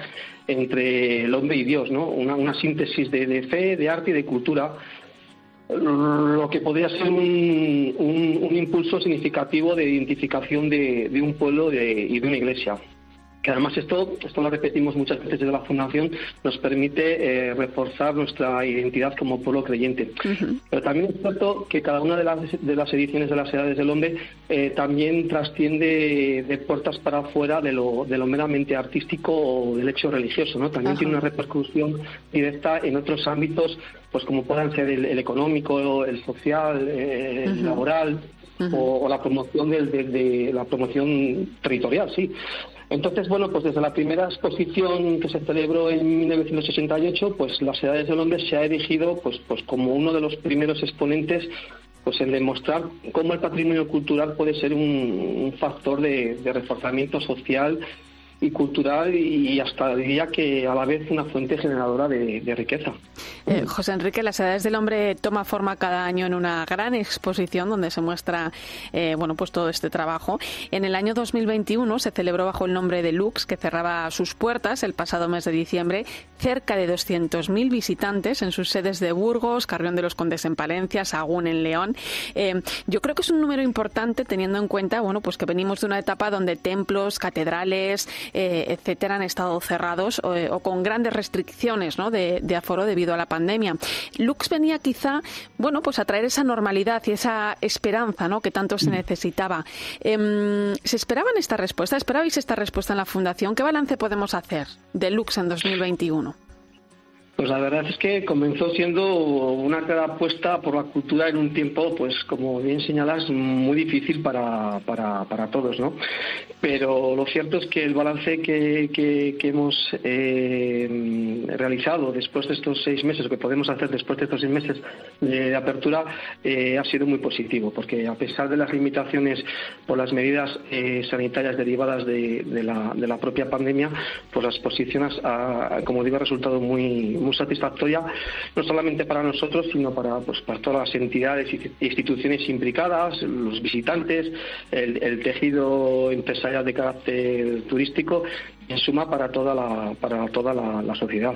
Speaker 26: entre el hombre y Dios, ¿no? Una, síntesis de, fe, de arte y de cultura, lo que podría ser un, un, impulso significativo de identificación de, de un pueblo y de una iglesia que además esto, esto lo repetimos muchas veces desde la Fundación, nos permite eh, reforzar nuestra identidad como pueblo creyente. Pero también es cierto que cada una de las, de las ediciones de las Edades del Hombre eh, también trasciende de puertas para afuera de lo, de lo meramente artístico o del hecho religioso, ¿no? También tiene una repercusión directa en otros ámbitos, pues como puedan ser el, económico, el social, eh, el laboral, o, la promoción de, la promoción territorial, sí. Entonces, bueno, pues desde la primera exposición que se celebró en 1968, pues las edades del hombre se ha erigido pues, pues como uno de los primeros exponentes pues en demostrar cómo el patrimonio cultural puede ser un, factor de, reforzamiento social y cultural y hasta diría que a la vez una fuente generadora de, riqueza.
Speaker 1: Eh, José Enrique, las edades del hombre toma forma cada año en una gran exposición donde se muestra eh, bueno pues todo este trabajo. En el año 2021 se celebró bajo el nombre de Lux, que cerraba sus puertas el pasado mes de diciembre, cerca de 200.000 visitantes en sus sedes de Burgos, Carrión de los Condes en Palencia, Sagún en León. Eh, yo creo que es un número importante teniendo en cuenta bueno pues que venimos de una etapa donde templos, catedrales, eh, etcétera, han estado cerrados o, eh, con grandes restricciones de, aforo debido a la pandemia. Lux venía quizá, bueno, pues a traer esa normalidad y esa esperanza ¿no? que tanto se mm. necesitaba. Em, ¿Se esperaban esta respuesta? ¿Esperabais esta respuesta en la Fundación? ¿Qué balance podemos hacer de Lux en 2021?
Speaker 26: Pues la verdad es que comenzó siendo una clara apuesta por la cultura en un tiempo, pues como bien señalas, muy difícil para, para, para todos, ¿no? Pero lo cierto es que el balance que, que, hemos eh, realizado después de estos seis meses, o que podemos hacer después de estos seis meses de, apertura, eh, ha sido muy positivo, porque a pesar de las limitaciones por las medidas eh, sanitarias derivadas de, la, de la propia pandemia, pues la exposición, ha, como digo, ha resultado muy satisfactoria, no solamente para nosotros, sino para, pues, para todas las entidades e instituciones implicadas, los visitantes, el, el tejido empresarial de carácter turístico en suma para toda la, para toda la, sociedad.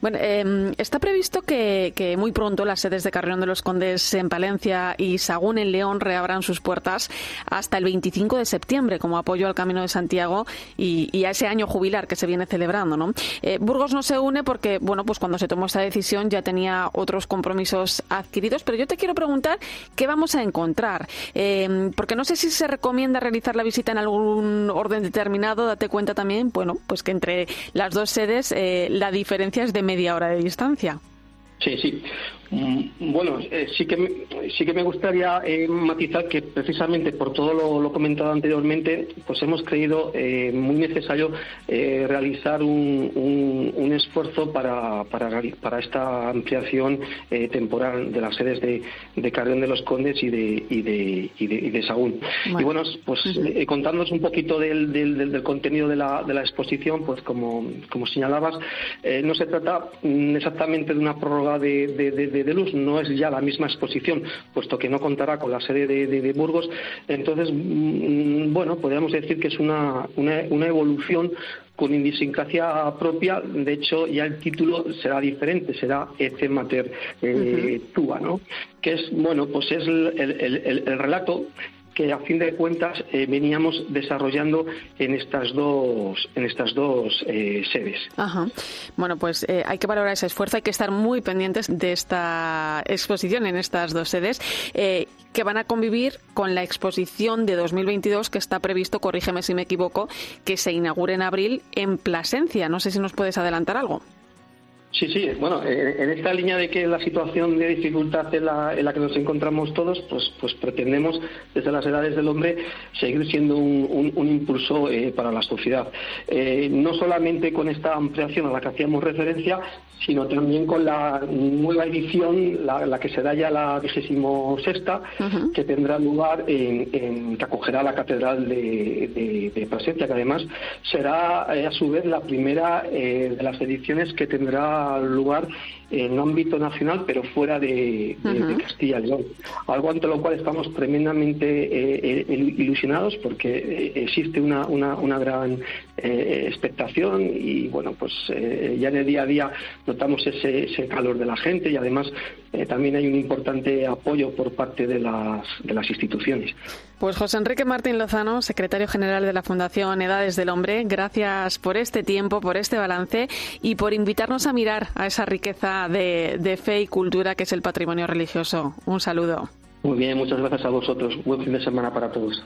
Speaker 1: Bueno, em, está previsto que, muy pronto las sedes de Carrión de los Condes en Palencia y Sagún en León reabran sus puertas hasta el 25 de septiembre como apoyo al Camino de Santiago y, a ese año jubilar que se viene celebrando. ¿no? Eh, Burgos no se une porque, bueno, pues cuando se tomó esta decisión ya tenía otros compromisos adquiridos, pero yo te quiero preguntar qué vamos a encontrar, em, porque no sé si se recomienda realizar la visita en algún orden determinado, date cuenta también, pues bueno, pues que entre las dos sedes eh, la diferencia es de media hora de distancia.
Speaker 26: Sí, sí. Mm, bueno, eh, sí que me, sí que me gustaría eh, matizar que precisamente por todo lo, comentado anteriormente, pues hemos creído eh, muy necesario realizar un, un, esfuerzo para, para, para, esta ampliación temporal de las sedes de, de Carrión de los Condes y de y de, y de, Sagún. Y bueno, pues contándonos un poquito del, del, del, contenido de la, de la exposición, pues como, como señalabas, no se trata mm, exactamente de una prórroga de, de de Luz no es ya la misma exposición, puesto que no contará con la sede de, Burgos. Entonces, mm, bueno, podríamos decir que es una, una, evolución con idiosincrasia propia. De hecho, ya el título será diferente, será Ece Mater eh, Tua, ¿no? Que es, bueno, pues es el relato que a fin de cuentas eh, veníamos desarrollando en estas dos en estas dos eh, sedes.
Speaker 1: Ajá. Bueno, pues eh, hay que valorar ese esfuerzo, hay que estar muy pendientes de esta exposición en estas dos sedes que van a convivir con la exposición de 2022 que está previsto, corrígeme si me equivoco, que se inaugure en abril en Plasencia. No sé si nos puedes adelantar algo.
Speaker 26: Sí, sí, bueno, en esta línea de que la situación de dificultad en la, en la que nos encontramos todos, pues, pues pretendemos desde las edades del hombre seguir siendo un, un, impulso eh, para la sociedad. Eh, no solamente con esta ampliación a la que hacíamos referencia, sino también con la nueva edición, la, que será ya la vigésimo sexta, que tendrá lugar en, que acogerá la Catedral de, de, Plasencia, que además será eh, a su vez la primera de las ediciones que tendrá lugar en ámbito nacional, pero fuera de, Castilla y León. Algo ante lo cual estamos tremendamente eh, eh, ilusionados porque eh, existe una, una, gran expectación y, bueno, pues ya en el día a día notamos ese, ese calor de la gente y además también hay un importante apoyo por parte de las, de las instituciones.
Speaker 1: Pues José Enrique Martín Lozano, secretario general de la Fundación Edades del Hombre, gracias por este tiempo, por este balance y por invitarnos a mirar a esa riqueza de, fe y cultura que es el patrimonio religioso. Un saludo.
Speaker 26: Muy bien, muchas gracias a vosotros. Buen fin de semana para todos.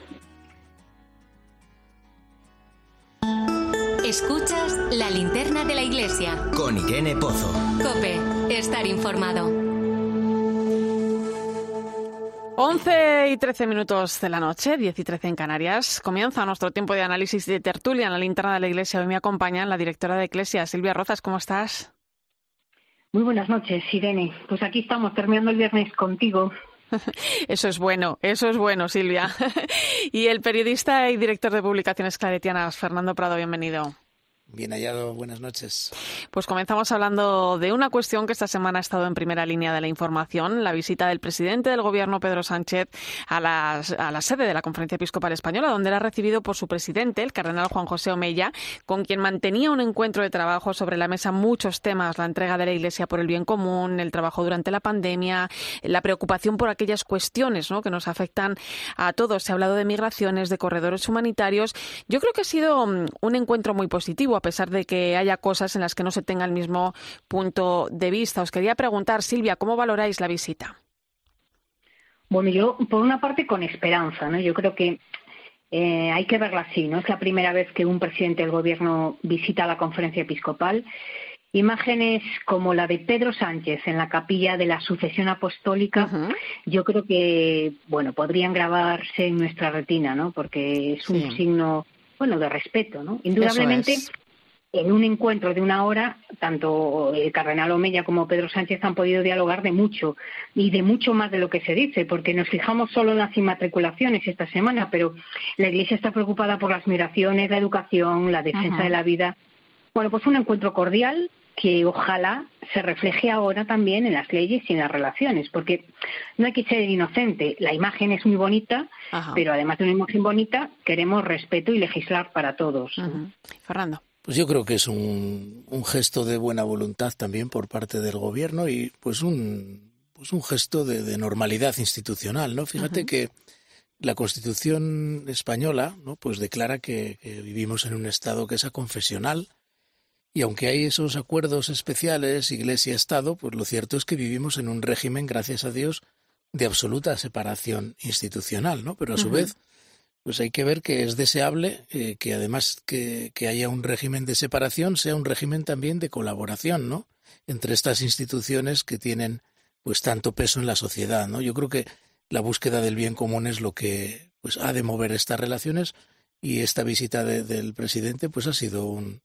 Speaker 2: Escuchas la linterna de la iglesia.
Speaker 3: Con Irene Pozo.
Speaker 2: Cope, estar informado.
Speaker 1: 11 y 13 minutos de la noche, 10 y 13 en Canarias. Comienza nuestro tiempo de análisis de tertulia en la linterna de la Iglesia. Hoy me acompaña la directora de Iglesia, Silvia Rozas. ¿Cómo estás?
Speaker 27: Muy buenas noches, Irene. Pues aquí estamos terminando el viernes contigo.
Speaker 1: Eso es bueno, eso es bueno, Silvia. y el periodista y director de publicaciones claretianas, Fernando Prado, bienvenido.
Speaker 28: Bien hallado, buenas noches.
Speaker 1: Pues comenzamos hablando de una cuestión que esta semana ha estado en primera línea de la información, la visita del presidente del Gobierno, Pedro Sánchez, a la, a la sede de la Conferencia Episcopal Española, donde era recibido por su presidente, el cardenal Juan José Omeya, con quien mantenía un encuentro de trabajo sobre la mesa muchos temas, la entrega de la Iglesia por el bien común, el trabajo durante la pandemia, la preocupación por aquellas cuestiones ¿no? que nos afectan a todos. Se ha hablado de migraciones, de corredores humanitarios. Yo creo que ha sido mm, un encuentro muy positivo a pesar de que haya cosas en las que no se tenga el mismo punto de vista. Os quería preguntar, Silvia, ¿cómo valoráis la visita?
Speaker 27: Bueno, yo por una parte con esperanza, ¿no? Yo creo que eh, hay que verla así, ¿no? Es la primera vez que un presidente del gobierno visita la conferencia episcopal imágenes como la de Pedro Sánchez en la capilla de la sucesión apostólica, yo creo que, bueno, podrían grabarse en nuestra retina, ¿no? Porque es un signo, bueno, de respeto, ¿no? Indudablemente en un encuentro de una hora, tanto el cardenal Omeya como Pedro Sánchez han podido dialogar de mucho y de mucho más de lo que se dice, porque nos fijamos solo en las inmatriculaciones esta semana, pero la Iglesia está preocupada por las migraciones, la educación, la defensa de la vida. Bueno, pues un encuentro cordial que ojalá se refleje ahora también en las leyes y en las relaciones, porque no hay que ser inocente. La imagen es muy bonita, pero además de una imagen bonita, queremos respeto y legislar para todos.
Speaker 1: Fernando.
Speaker 28: Pues yo creo que es un, gesto de buena voluntad también por parte del gobierno y pues un, pues un gesto de, normalidad institucional, ¿no? Fíjate que la Constitución española, ¿no? Pues declara que, vivimos en un Estado que es aconfesional y aunque hay esos acuerdos especiales Iglesia-Estado, pues lo cierto es que vivimos en un régimen, gracias a Dios, de absoluta separación institucional, ¿no? Pero a su vez pues hay que ver que es deseable eh, que además que, haya un régimen de separación sea un régimen también de colaboración, ¿no? Entre estas instituciones que tienen pues tanto peso en la sociedad, ¿no? Yo creo que la búsqueda del bien común es lo que pues ha de mover estas relaciones y esta visita del presidente pues ha sido un,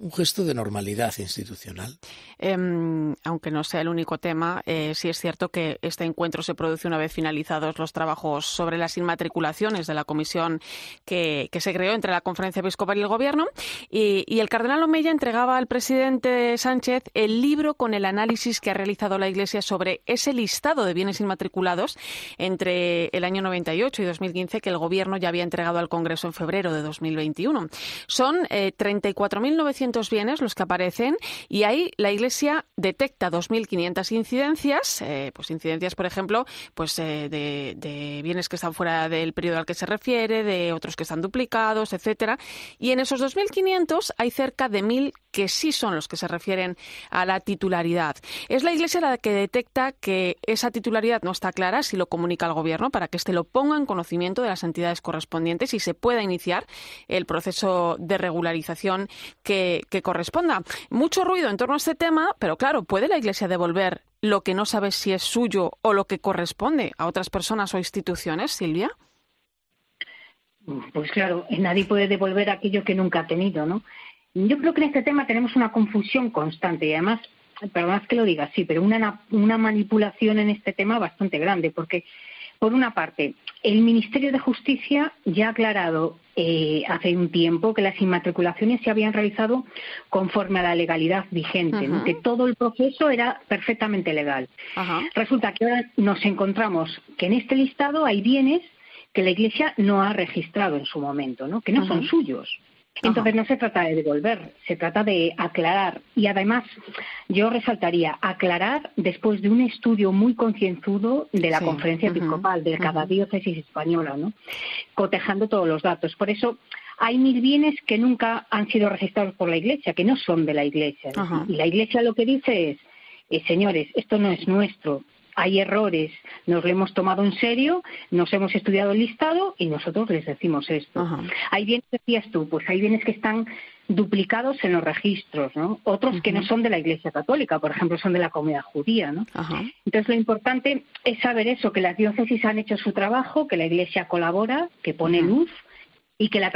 Speaker 28: un gesto de normalidad institucional.
Speaker 1: Em, aunque no sea el único tema, eh, sí es cierto que este encuentro se produce una vez finalizados los trabajos sobre las inmatriculaciones de la comisión que, se creó entre la Conferencia Episcopal y el Gobierno. Y, el cardenal Omeya entregaba al presidente Sánchez el libro con el análisis que ha realizado la Iglesia sobre ese listado de bienes inmatriculados entre el año 98 y 2015 que el Gobierno ya había entregado al Congreso en febrero de 2021. Son eh, 34.900 bienes los que aparecen y ahí la Iglesia detecta 2.500 incidencias, eh, pues incidencias, por ejemplo, pues eh, de, bienes que están fuera del periodo al que se refiere, de otros que están duplicados, etcétera. Y en esos 2.500 hay cerca de 1.000 que sí son los que se refieren a la titularidad. Es la Iglesia la que detecta que esa titularidad no está clara si lo comunica al Gobierno para que éste lo ponga en conocimiento de las entidades correspondientes y se pueda iniciar el proceso de regularización que, que, corresponda. Mucho ruido en torno a este tema, pero claro, ¿puede la Iglesia devolver lo que no sabe si es suyo o lo que corresponde a otras personas o instituciones, Silvia?
Speaker 27: Pues claro, nadie puede devolver aquello que nunca ha tenido, ¿no? Yo creo que en este tema tenemos una confusión constante y además, perdón que lo diga así, pero una, una manipulación en este tema bastante grande, porque por una parte, el Ministerio de Justicia ya ha aclarado eh, hace un tiempo que las inmatriculaciones se habían realizado conforme a la legalidad vigente, que todo el proceso era perfectamente legal. Resulta que ahora nos encontramos que en este listado hay bienes que la Iglesia no ha registrado en su momento, ¿no? que no son suyos. Entonces no se trata de devolver, se trata de aclarar. Y además yo resaltaría aclarar después de un estudio muy concienzudo de la conferencia episcopal, de cada diócesis española, ¿no? cotejando todos los datos. Por eso hay mil bienes que nunca han sido registrados por la Iglesia, que no son de la Iglesia. Y la Iglesia lo que dice es, eh, señores, esto no es nuestro, hay errores, nos lo hemos tomado en serio, nos hemos estudiado el listado y nosotros les decimos esto. Hay bienes, decías tú, pues hay bienes que están duplicados en los registros, ¿no? Otros que no son de la Iglesia Católica, por ejemplo, son de la comunidad judía, ¿no? Entonces lo importante es saber eso, que las diócesis han hecho su trabajo, que la Iglesia colabora, que pone luz y que la,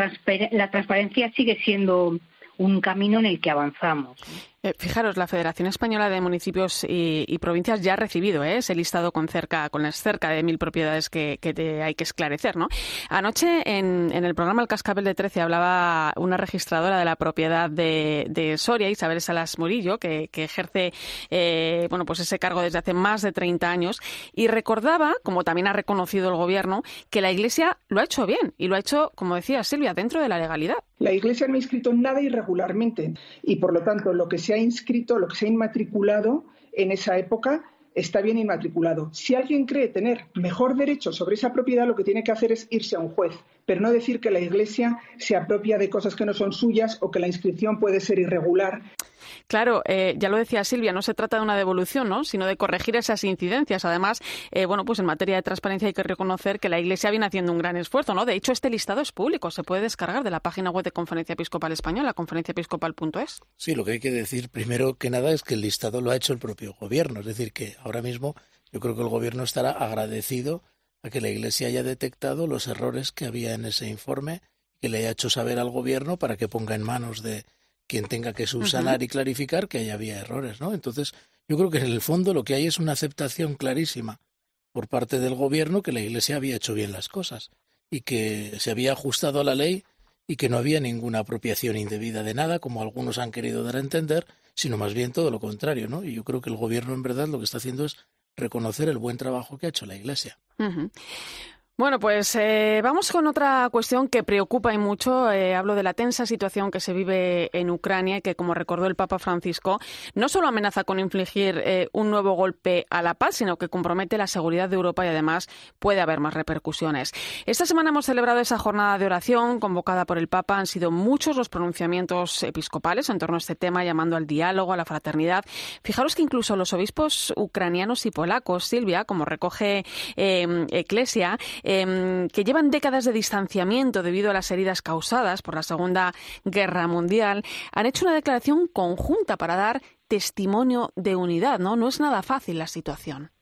Speaker 27: la transparencia sigue siendo un camino en el que avanzamos.
Speaker 1: Eh, fijaros, la Federación Española de Municipios y, Provincias ya ha recibido ¿eh? ese listado con cerca, con las cerca de mil propiedades que, hay que esclarecer, ¿no? Anoche en, el programa El Cascabel de 13 hablaba una registradora de la propiedad de, Soria, Isabel Salas Murillo, que, ejerce eh, bueno pues ese cargo desde hace más de 30 años y recordaba, como también ha reconocido el Gobierno, que la Iglesia lo ha hecho bien y lo ha hecho, como decía Silvia, dentro de la legalidad.
Speaker 29: La Iglesia no ha inscrito nada irregularmente y, por lo tanto, lo que se inscrito, lo que se ha inmatriculado en esa época está bien inmatriculado. Si alguien cree tener mejor derecho sobre esa propiedad, lo que tiene que hacer es irse a un juez, pero no decir que la Iglesia se apropia de cosas que no son suyas o que la inscripción puede ser irregular.
Speaker 1: Claro, eh, ya lo decía Silvia, no se trata de una devolución, ¿no? sino de corregir esas incidencias. Además, eh, bueno, pues en materia de transparencia hay que reconocer que la Iglesia viene haciendo un gran esfuerzo, ¿no? De hecho, este listado es público, se puede descargar de la página web de Conferencia Episcopal Española, conferenciaepiscopal.es.
Speaker 28: Sí, lo que hay que decir primero que nada es que el listado lo ha hecho el propio gobierno, es decir, que ahora mismo yo creo que el gobierno estará agradecido a que la Iglesia haya detectado los errores que había en ese informe, que le haya hecho saber al gobierno para que ponga en manos de quien tenga que subsanar y clarificar que ahí había errores, ¿no? Entonces, yo creo que en el fondo lo que hay es una aceptación clarísima por parte del gobierno que la Iglesia había hecho bien las cosas y que se había ajustado a la ley y que no había ninguna apropiación indebida de nada, como algunos han querido dar a entender, sino más bien todo lo contrario, ¿no? Y yo creo que el gobierno en verdad lo que está haciendo es reconocer el buen trabajo que ha hecho la Iglesia.
Speaker 1: Bueno, pues eh, vamos con otra cuestión que preocupa y mucho. Eh, hablo de la tensa situación que se vive en Ucrania y que, como recordó el Papa Francisco, no solo amenaza con infligir eh, un nuevo golpe a la paz, sino que compromete la seguridad de Europa y además puede haber más repercusiones. Esta semana hemos celebrado esa jornada de oración convocada por el Papa. Han sido muchos los pronunciamientos episcopales en torno a este tema, llamando al diálogo, a la fraternidad. Fijaros que incluso los obispos ucranianos y polacos, Silvia, como recoge Eclesia, Em, que llevan décadas de distanciamiento debido a las heridas causadas por la Segunda Guerra Mundial, han hecho una declaración conjunta para dar testimonio de unidad, ¿no? No es nada fácil la situación.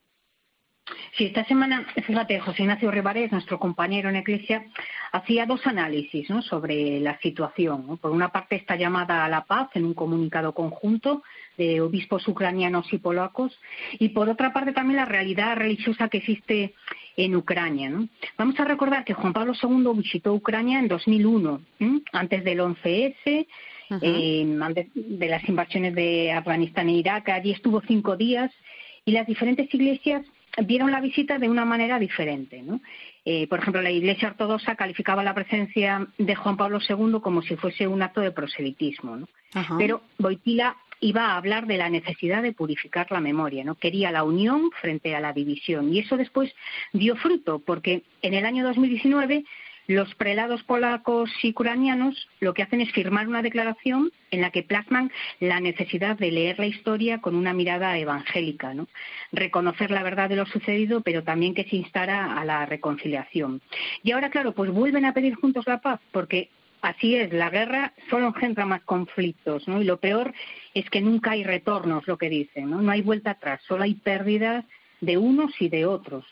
Speaker 27: Sí, esta semana, fíjate, José Ignacio Rivares, nuestro compañero en Iglesia, hacía dos análisis sobre la situación. Por una parte, esta llamada a la paz en un comunicado conjunto de obispos ucranianos y polacos, y por otra parte también la realidad religiosa que existe en Ucrania. Vamos a recordar que Juan Pablo II visitó Ucrania en 2001, antes del 11S, eh, antes de las invasiones de Afganistán e Irak. Allí estuvo cinco días y las diferentes iglesias vieron la visita de una manera diferente. Eh, por ejemplo, la Iglesia Ortodoxa calificaba la presencia de Juan Pablo II como si fuese un acto de proselitismo. Pero Boitila iba a hablar de la necesidad de purificar la memoria, ¿no? Quería la unión frente a la división y eso después dio fruto porque en el año 2019 los prelados polacos y ucranianos lo que hacen es firmar una declaración en la que plasman la necesidad de leer la historia con una mirada evangélica, ¿no? reconocer la verdad de lo sucedido, pero también que se instara a la reconciliación. Y ahora, claro, pues vuelven a pedir juntos la paz, porque Así es, la guerra solo engendra más conflictos. Y lo peor es que nunca hay retornos, lo que dicen, ¿no? No hay vuelta atrás, solo hay pérdidas de unos y de otros.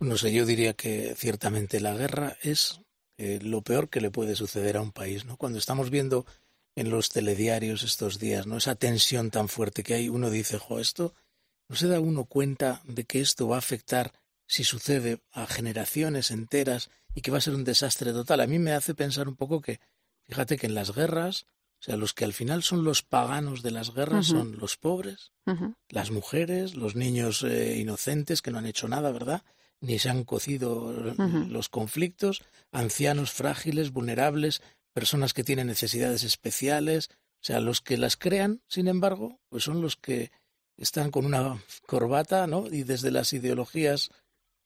Speaker 28: No sé, yo diría que ciertamente la guerra es eh, lo peor que le puede suceder a un país, ¿no? Cuando estamos viendo en los telediarios estos días, ¿no? Esa tensión tan fuerte que hay, uno dice, jo, esto, ¿no se da uno cuenta de que esto va a afectar si sucede a generaciones enteras y que va a ser un desastre total. A mí me hace pensar un poco que, fíjate que en las guerras, o sea, los que al final son los paganos de las guerras son los pobres, las mujeres, los niños eh, inocentes que no han hecho nada, ¿verdad? Ni se han cocido los conflictos, ancianos frágiles, vulnerables, personas que tienen necesidades especiales. O sea, los que las crean, sin embargo, pues son los que están con una corbata, ¿no? Y desde las ideologías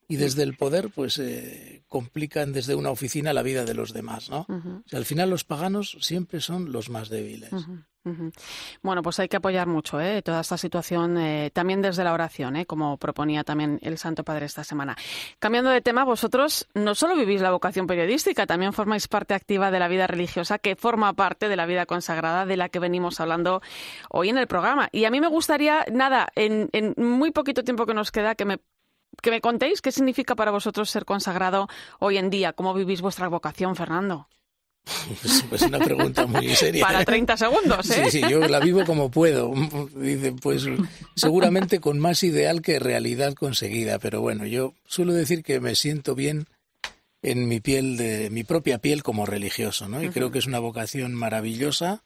Speaker 28: y desde el poder pues eh, complican desde una oficina la vida de los demás, ¿no? al final los paganos siempre son los más débiles.
Speaker 1: Bueno, pues hay que apoyar mucho ¿eh? toda esta situación, eh, también desde la oración, ¿eh? como proponía también el Santo Padre esta semana. Cambiando de tema, vosotros no solo vivís la vocación periodística, también formáis parte activa de la vida religiosa, que forma parte de la vida consagrada de la que venimos hablando hoy en el programa. Y a mí me gustaría, nada, en, en muy poquito tiempo que nos queda, que me que me contéis qué significa para vosotros ser consagrado hoy en día, cómo vivís vuestra vocación, Fernando.
Speaker 28: Pues, pues una pregunta muy seria.
Speaker 1: Para 30 segundos, ¿eh?
Speaker 28: Sí, sí, yo la vivo como puedo. Dice, pues seguramente con más ideal que realidad conseguida, pero bueno, yo suelo decir que me siento bien en mi piel de mi propia piel como religioso, ¿no? Y creo que es una vocación maravillosa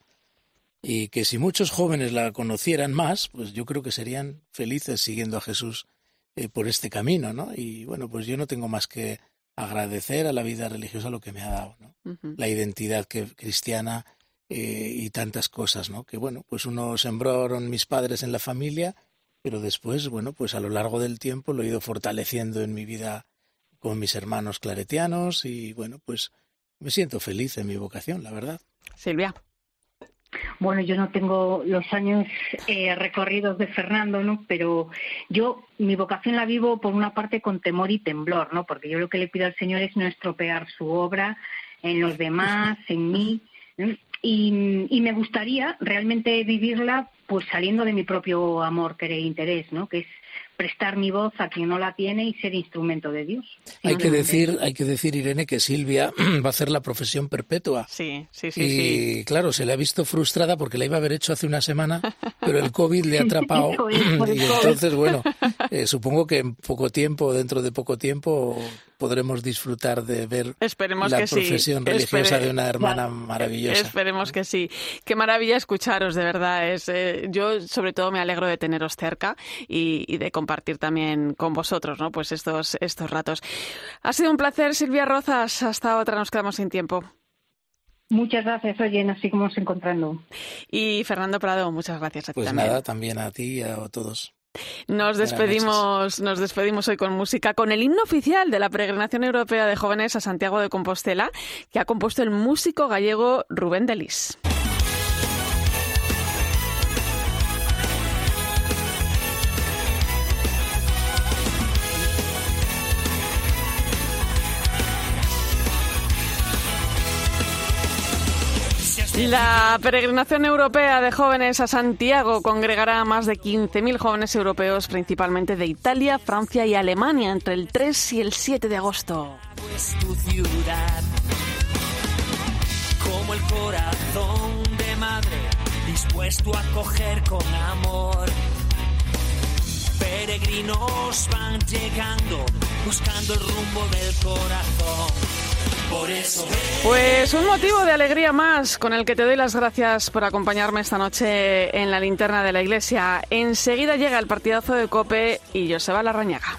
Speaker 28: y que si muchos jóvenes la conocieran más, pues yo creo que serían felices siguiendo a Jesús eh, por este camino, ¿no? Y bueno, pues yo no tengo más que agradecer a la vida religiosa lo que me ha dado, ¿no? La identidad que, cristiana eh, y tantas cosas, ¿no? Que bueno, pues uno sembraron mis padres en la familia, pero después, bueno, pues a lo largo del tiempo lo he ido fortaleciendo en mi vida con mis hermanos claretianos y bueno, pues me siento feliz en mi vocación, la verdad.
Speaker 1: Silvia.
Speaker 27: Bueno, yo no tengo los años eh, recorridos de Fernando, ¿no? Pero yo mi vocación la vivo por una parte con temor y temblor, ¿no? Porque yo lo que le pido al Señor es no estropear su obra en los demás, en mí. Y, me gustaría realmente vivirla pues saliendo de mi propio amor, querer interés, ¿no? Que es prestar mi voz a quien no la tiene y ser instrumento de Dios.
Speaker 28: Hay que decir, hay que decir, Irene, que Silvia va a hacer la profesión perpetua.
Speaker 1: Sí, sí, sí.
Speaker 28: Y claro, se le ha visto frustrada porque la iba a haber hecho hace una semana, pero el COVID le ha atrapado. y entonces, bueno, eh, supongo que en poco tiempo, dentro de poco tiempo, podremos disfrutar de ver
Speaker 1: Esperemos
Speaker 28: la
Speaker 1: que
Speaker 28: profesión
Speaker 1: sí.
Speaker 28: religiosa
Speaker 1: Espere...
Speaker 28: de una hermana maravillosa.
Speaker 1: Esperemos que sí. Qué maravilla escucharos, de verdad. Es, eh, yo, sobre todo, me alegro de teneros cerca y, y de compartir también con vosotros, ¿no? Pues estos, estos ratos. Ha sido un placer, Silvia Rozas. Hasta otra, nos quedamos sin tiempo.
Speaker 27: Muchas gracias, oye, nos seguimos encontrando.
Speaker 1: Y Fernando Prado, muchas gracias a ti
Speaker 28: pues
Speaker 1: también.
Speaker 28: nada, también a ti y a todos.
Speaker 1: Nos despedimos, nos despedimos hoy con música, con el himno oficial de la Peregrinación Europea de Jóvenes a Santiago de Compostela, que ha compuesto el músico gallego Rubén Delis. La peregrinación europea de jóvenes a Santiago congregará a más de 15.000 jóvenes europeos, principalmente de Italia, Francia y Alemania, entre el 3 y el 7 de agosto.
Speaker 30: Pues como el corazón de madre, dispuesto a acoger con amor. Peregrinos van llegando, buscando el rumbo del corazón.
Speaker 1: Pues un motivo de alegría más con el que te doy las gracias por acompañarme esta noche en la linterna de la iglesia. Enseguida llega el partidazo de Cope y Joseba Larrañaga.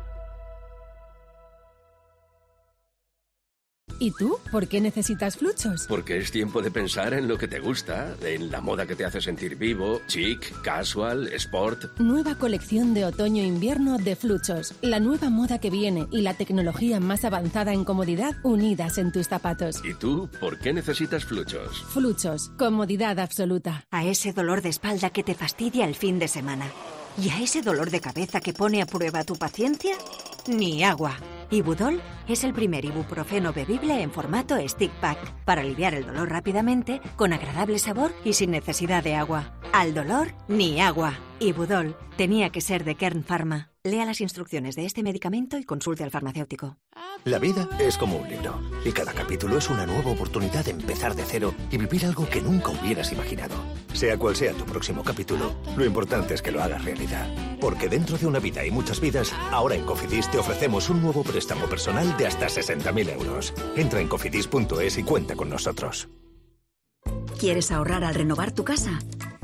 Speaker 31: ¿Y tú? ¿Por qué necesitas fluchos?
Speaker 32: Porque es tiempo de pensar en lo que te gusta, en la moda que te hace sentir vivo, chic, casual, sport.
Speaker 31: Nueva colección de otoño-invierno de fluchos. La nueva moda que viene y la tecnología más avanzada en comodidad unidas en tus zapatos.
Speaker 32: ¿Y tú? ¿Por qué necesitas fluchos?
Speaker 31: Fluchos. Comodidad absoluta.
Speaker 33: A ese dolor de espalda que te fastidia el fin de semana. ¿Y a ese dolor de cabeza que pone a prueba tu paciencia? Ni agua. Ibudol es el primer ibuprofeno bebible en formato stick pack para aliviar el dolor rápidamente, con agradable sabor y sin necesidad de agua. Al dolor, ni agua. Ibudol tenía que ser de Kern Pharma. Lea las instrucciones de este medicamento y consulte al farmacéutico.
Speaker 34: La vida es como un libro y cada capítulo es una nueva oportunidad de empezar de cero y vivir algo que nunca hubieras imaginado. Sea cual sea tu próximo capítulo, lo importante es que lo hagas realidad. Porque dentro de una vida y muchas vidas, ahora en Cofidis te ofrecemos un nuevo préstamo personal de hasta 60.000 euros. Entra en cofidis.es y cuenta con nosotros.
Speaker 24: ¿Quieres ahorrar al renovar tu casa?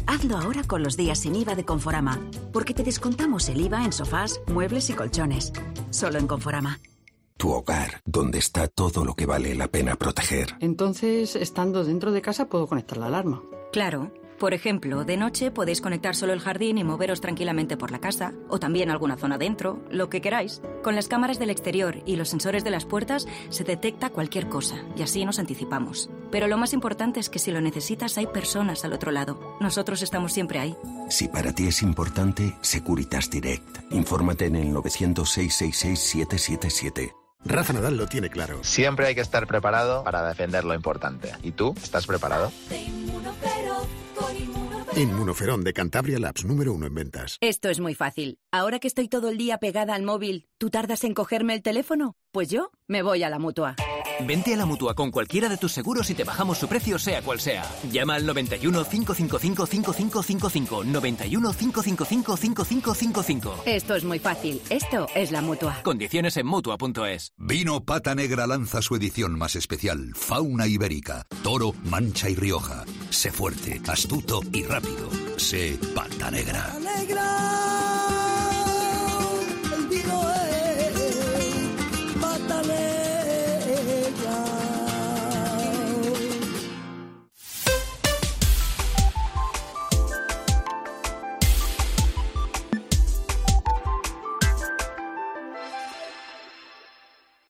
Speaker 24: Hazlo ahora con los días sin IVA de Conforama, porque te descontamos el IVA en sofás, muebles y colchones. Solo en Conforama.
Speaker 35: Tu hogar, donde está todo lo que vale la pena proteger.
Speaker 36: Entonces, estando dentro de casa, puedo conectar la alarma.
Speaker 24: Claro. Por ejemplo, de noche podéis conectar solo el jardín y moveros tranquilamente por la casa, o también alguna zona dentro, lo que queráis. Con las cámaras del exterior y los sensores de las puertas se detecta cualquier cosa, y así nos anticipamos. Pero lo más importante es que si lo necesitas hay personas al otro lado. Nosotros estamos siempre ahí.
Speaker 35: Si para ti es importante, Securitas Direct. Infórmate en el 900-666-777.
Speaker 37: Rafa Nadal lo tiene claro.
Speaker 38: Siempre hay que estar preparado para defender lo importante. ¿Y tú? ¿Estás preparado?
Speaker 37: Inmunoferón de Cantabria Labs, número uno en ventas.
Speaker 24: Esto es muy fácil. Ahora que estoy todo el día pegada al móvil, ¿tú tardas en cogerme el teléfono? Pues yo me voy a la mutua.
Speaker 34: Vente a la mutua con cualquiera de tus seguros y te bajamos su precio, sea cual sea. Llama al 91 555 5555. 91 555 5555.
Speaker 33: Esto es muy fácil. Esto es la mutua.
Speaker 34: Condiciones en mutua.es.
Speaker 39: Vino Pata Negra lanza su edición más especial: Fauna Ibérica. Toro, Mancha y Rioja. Sé fuerte, astuto y rápido. Sé Pata Negra. Negra el vino es...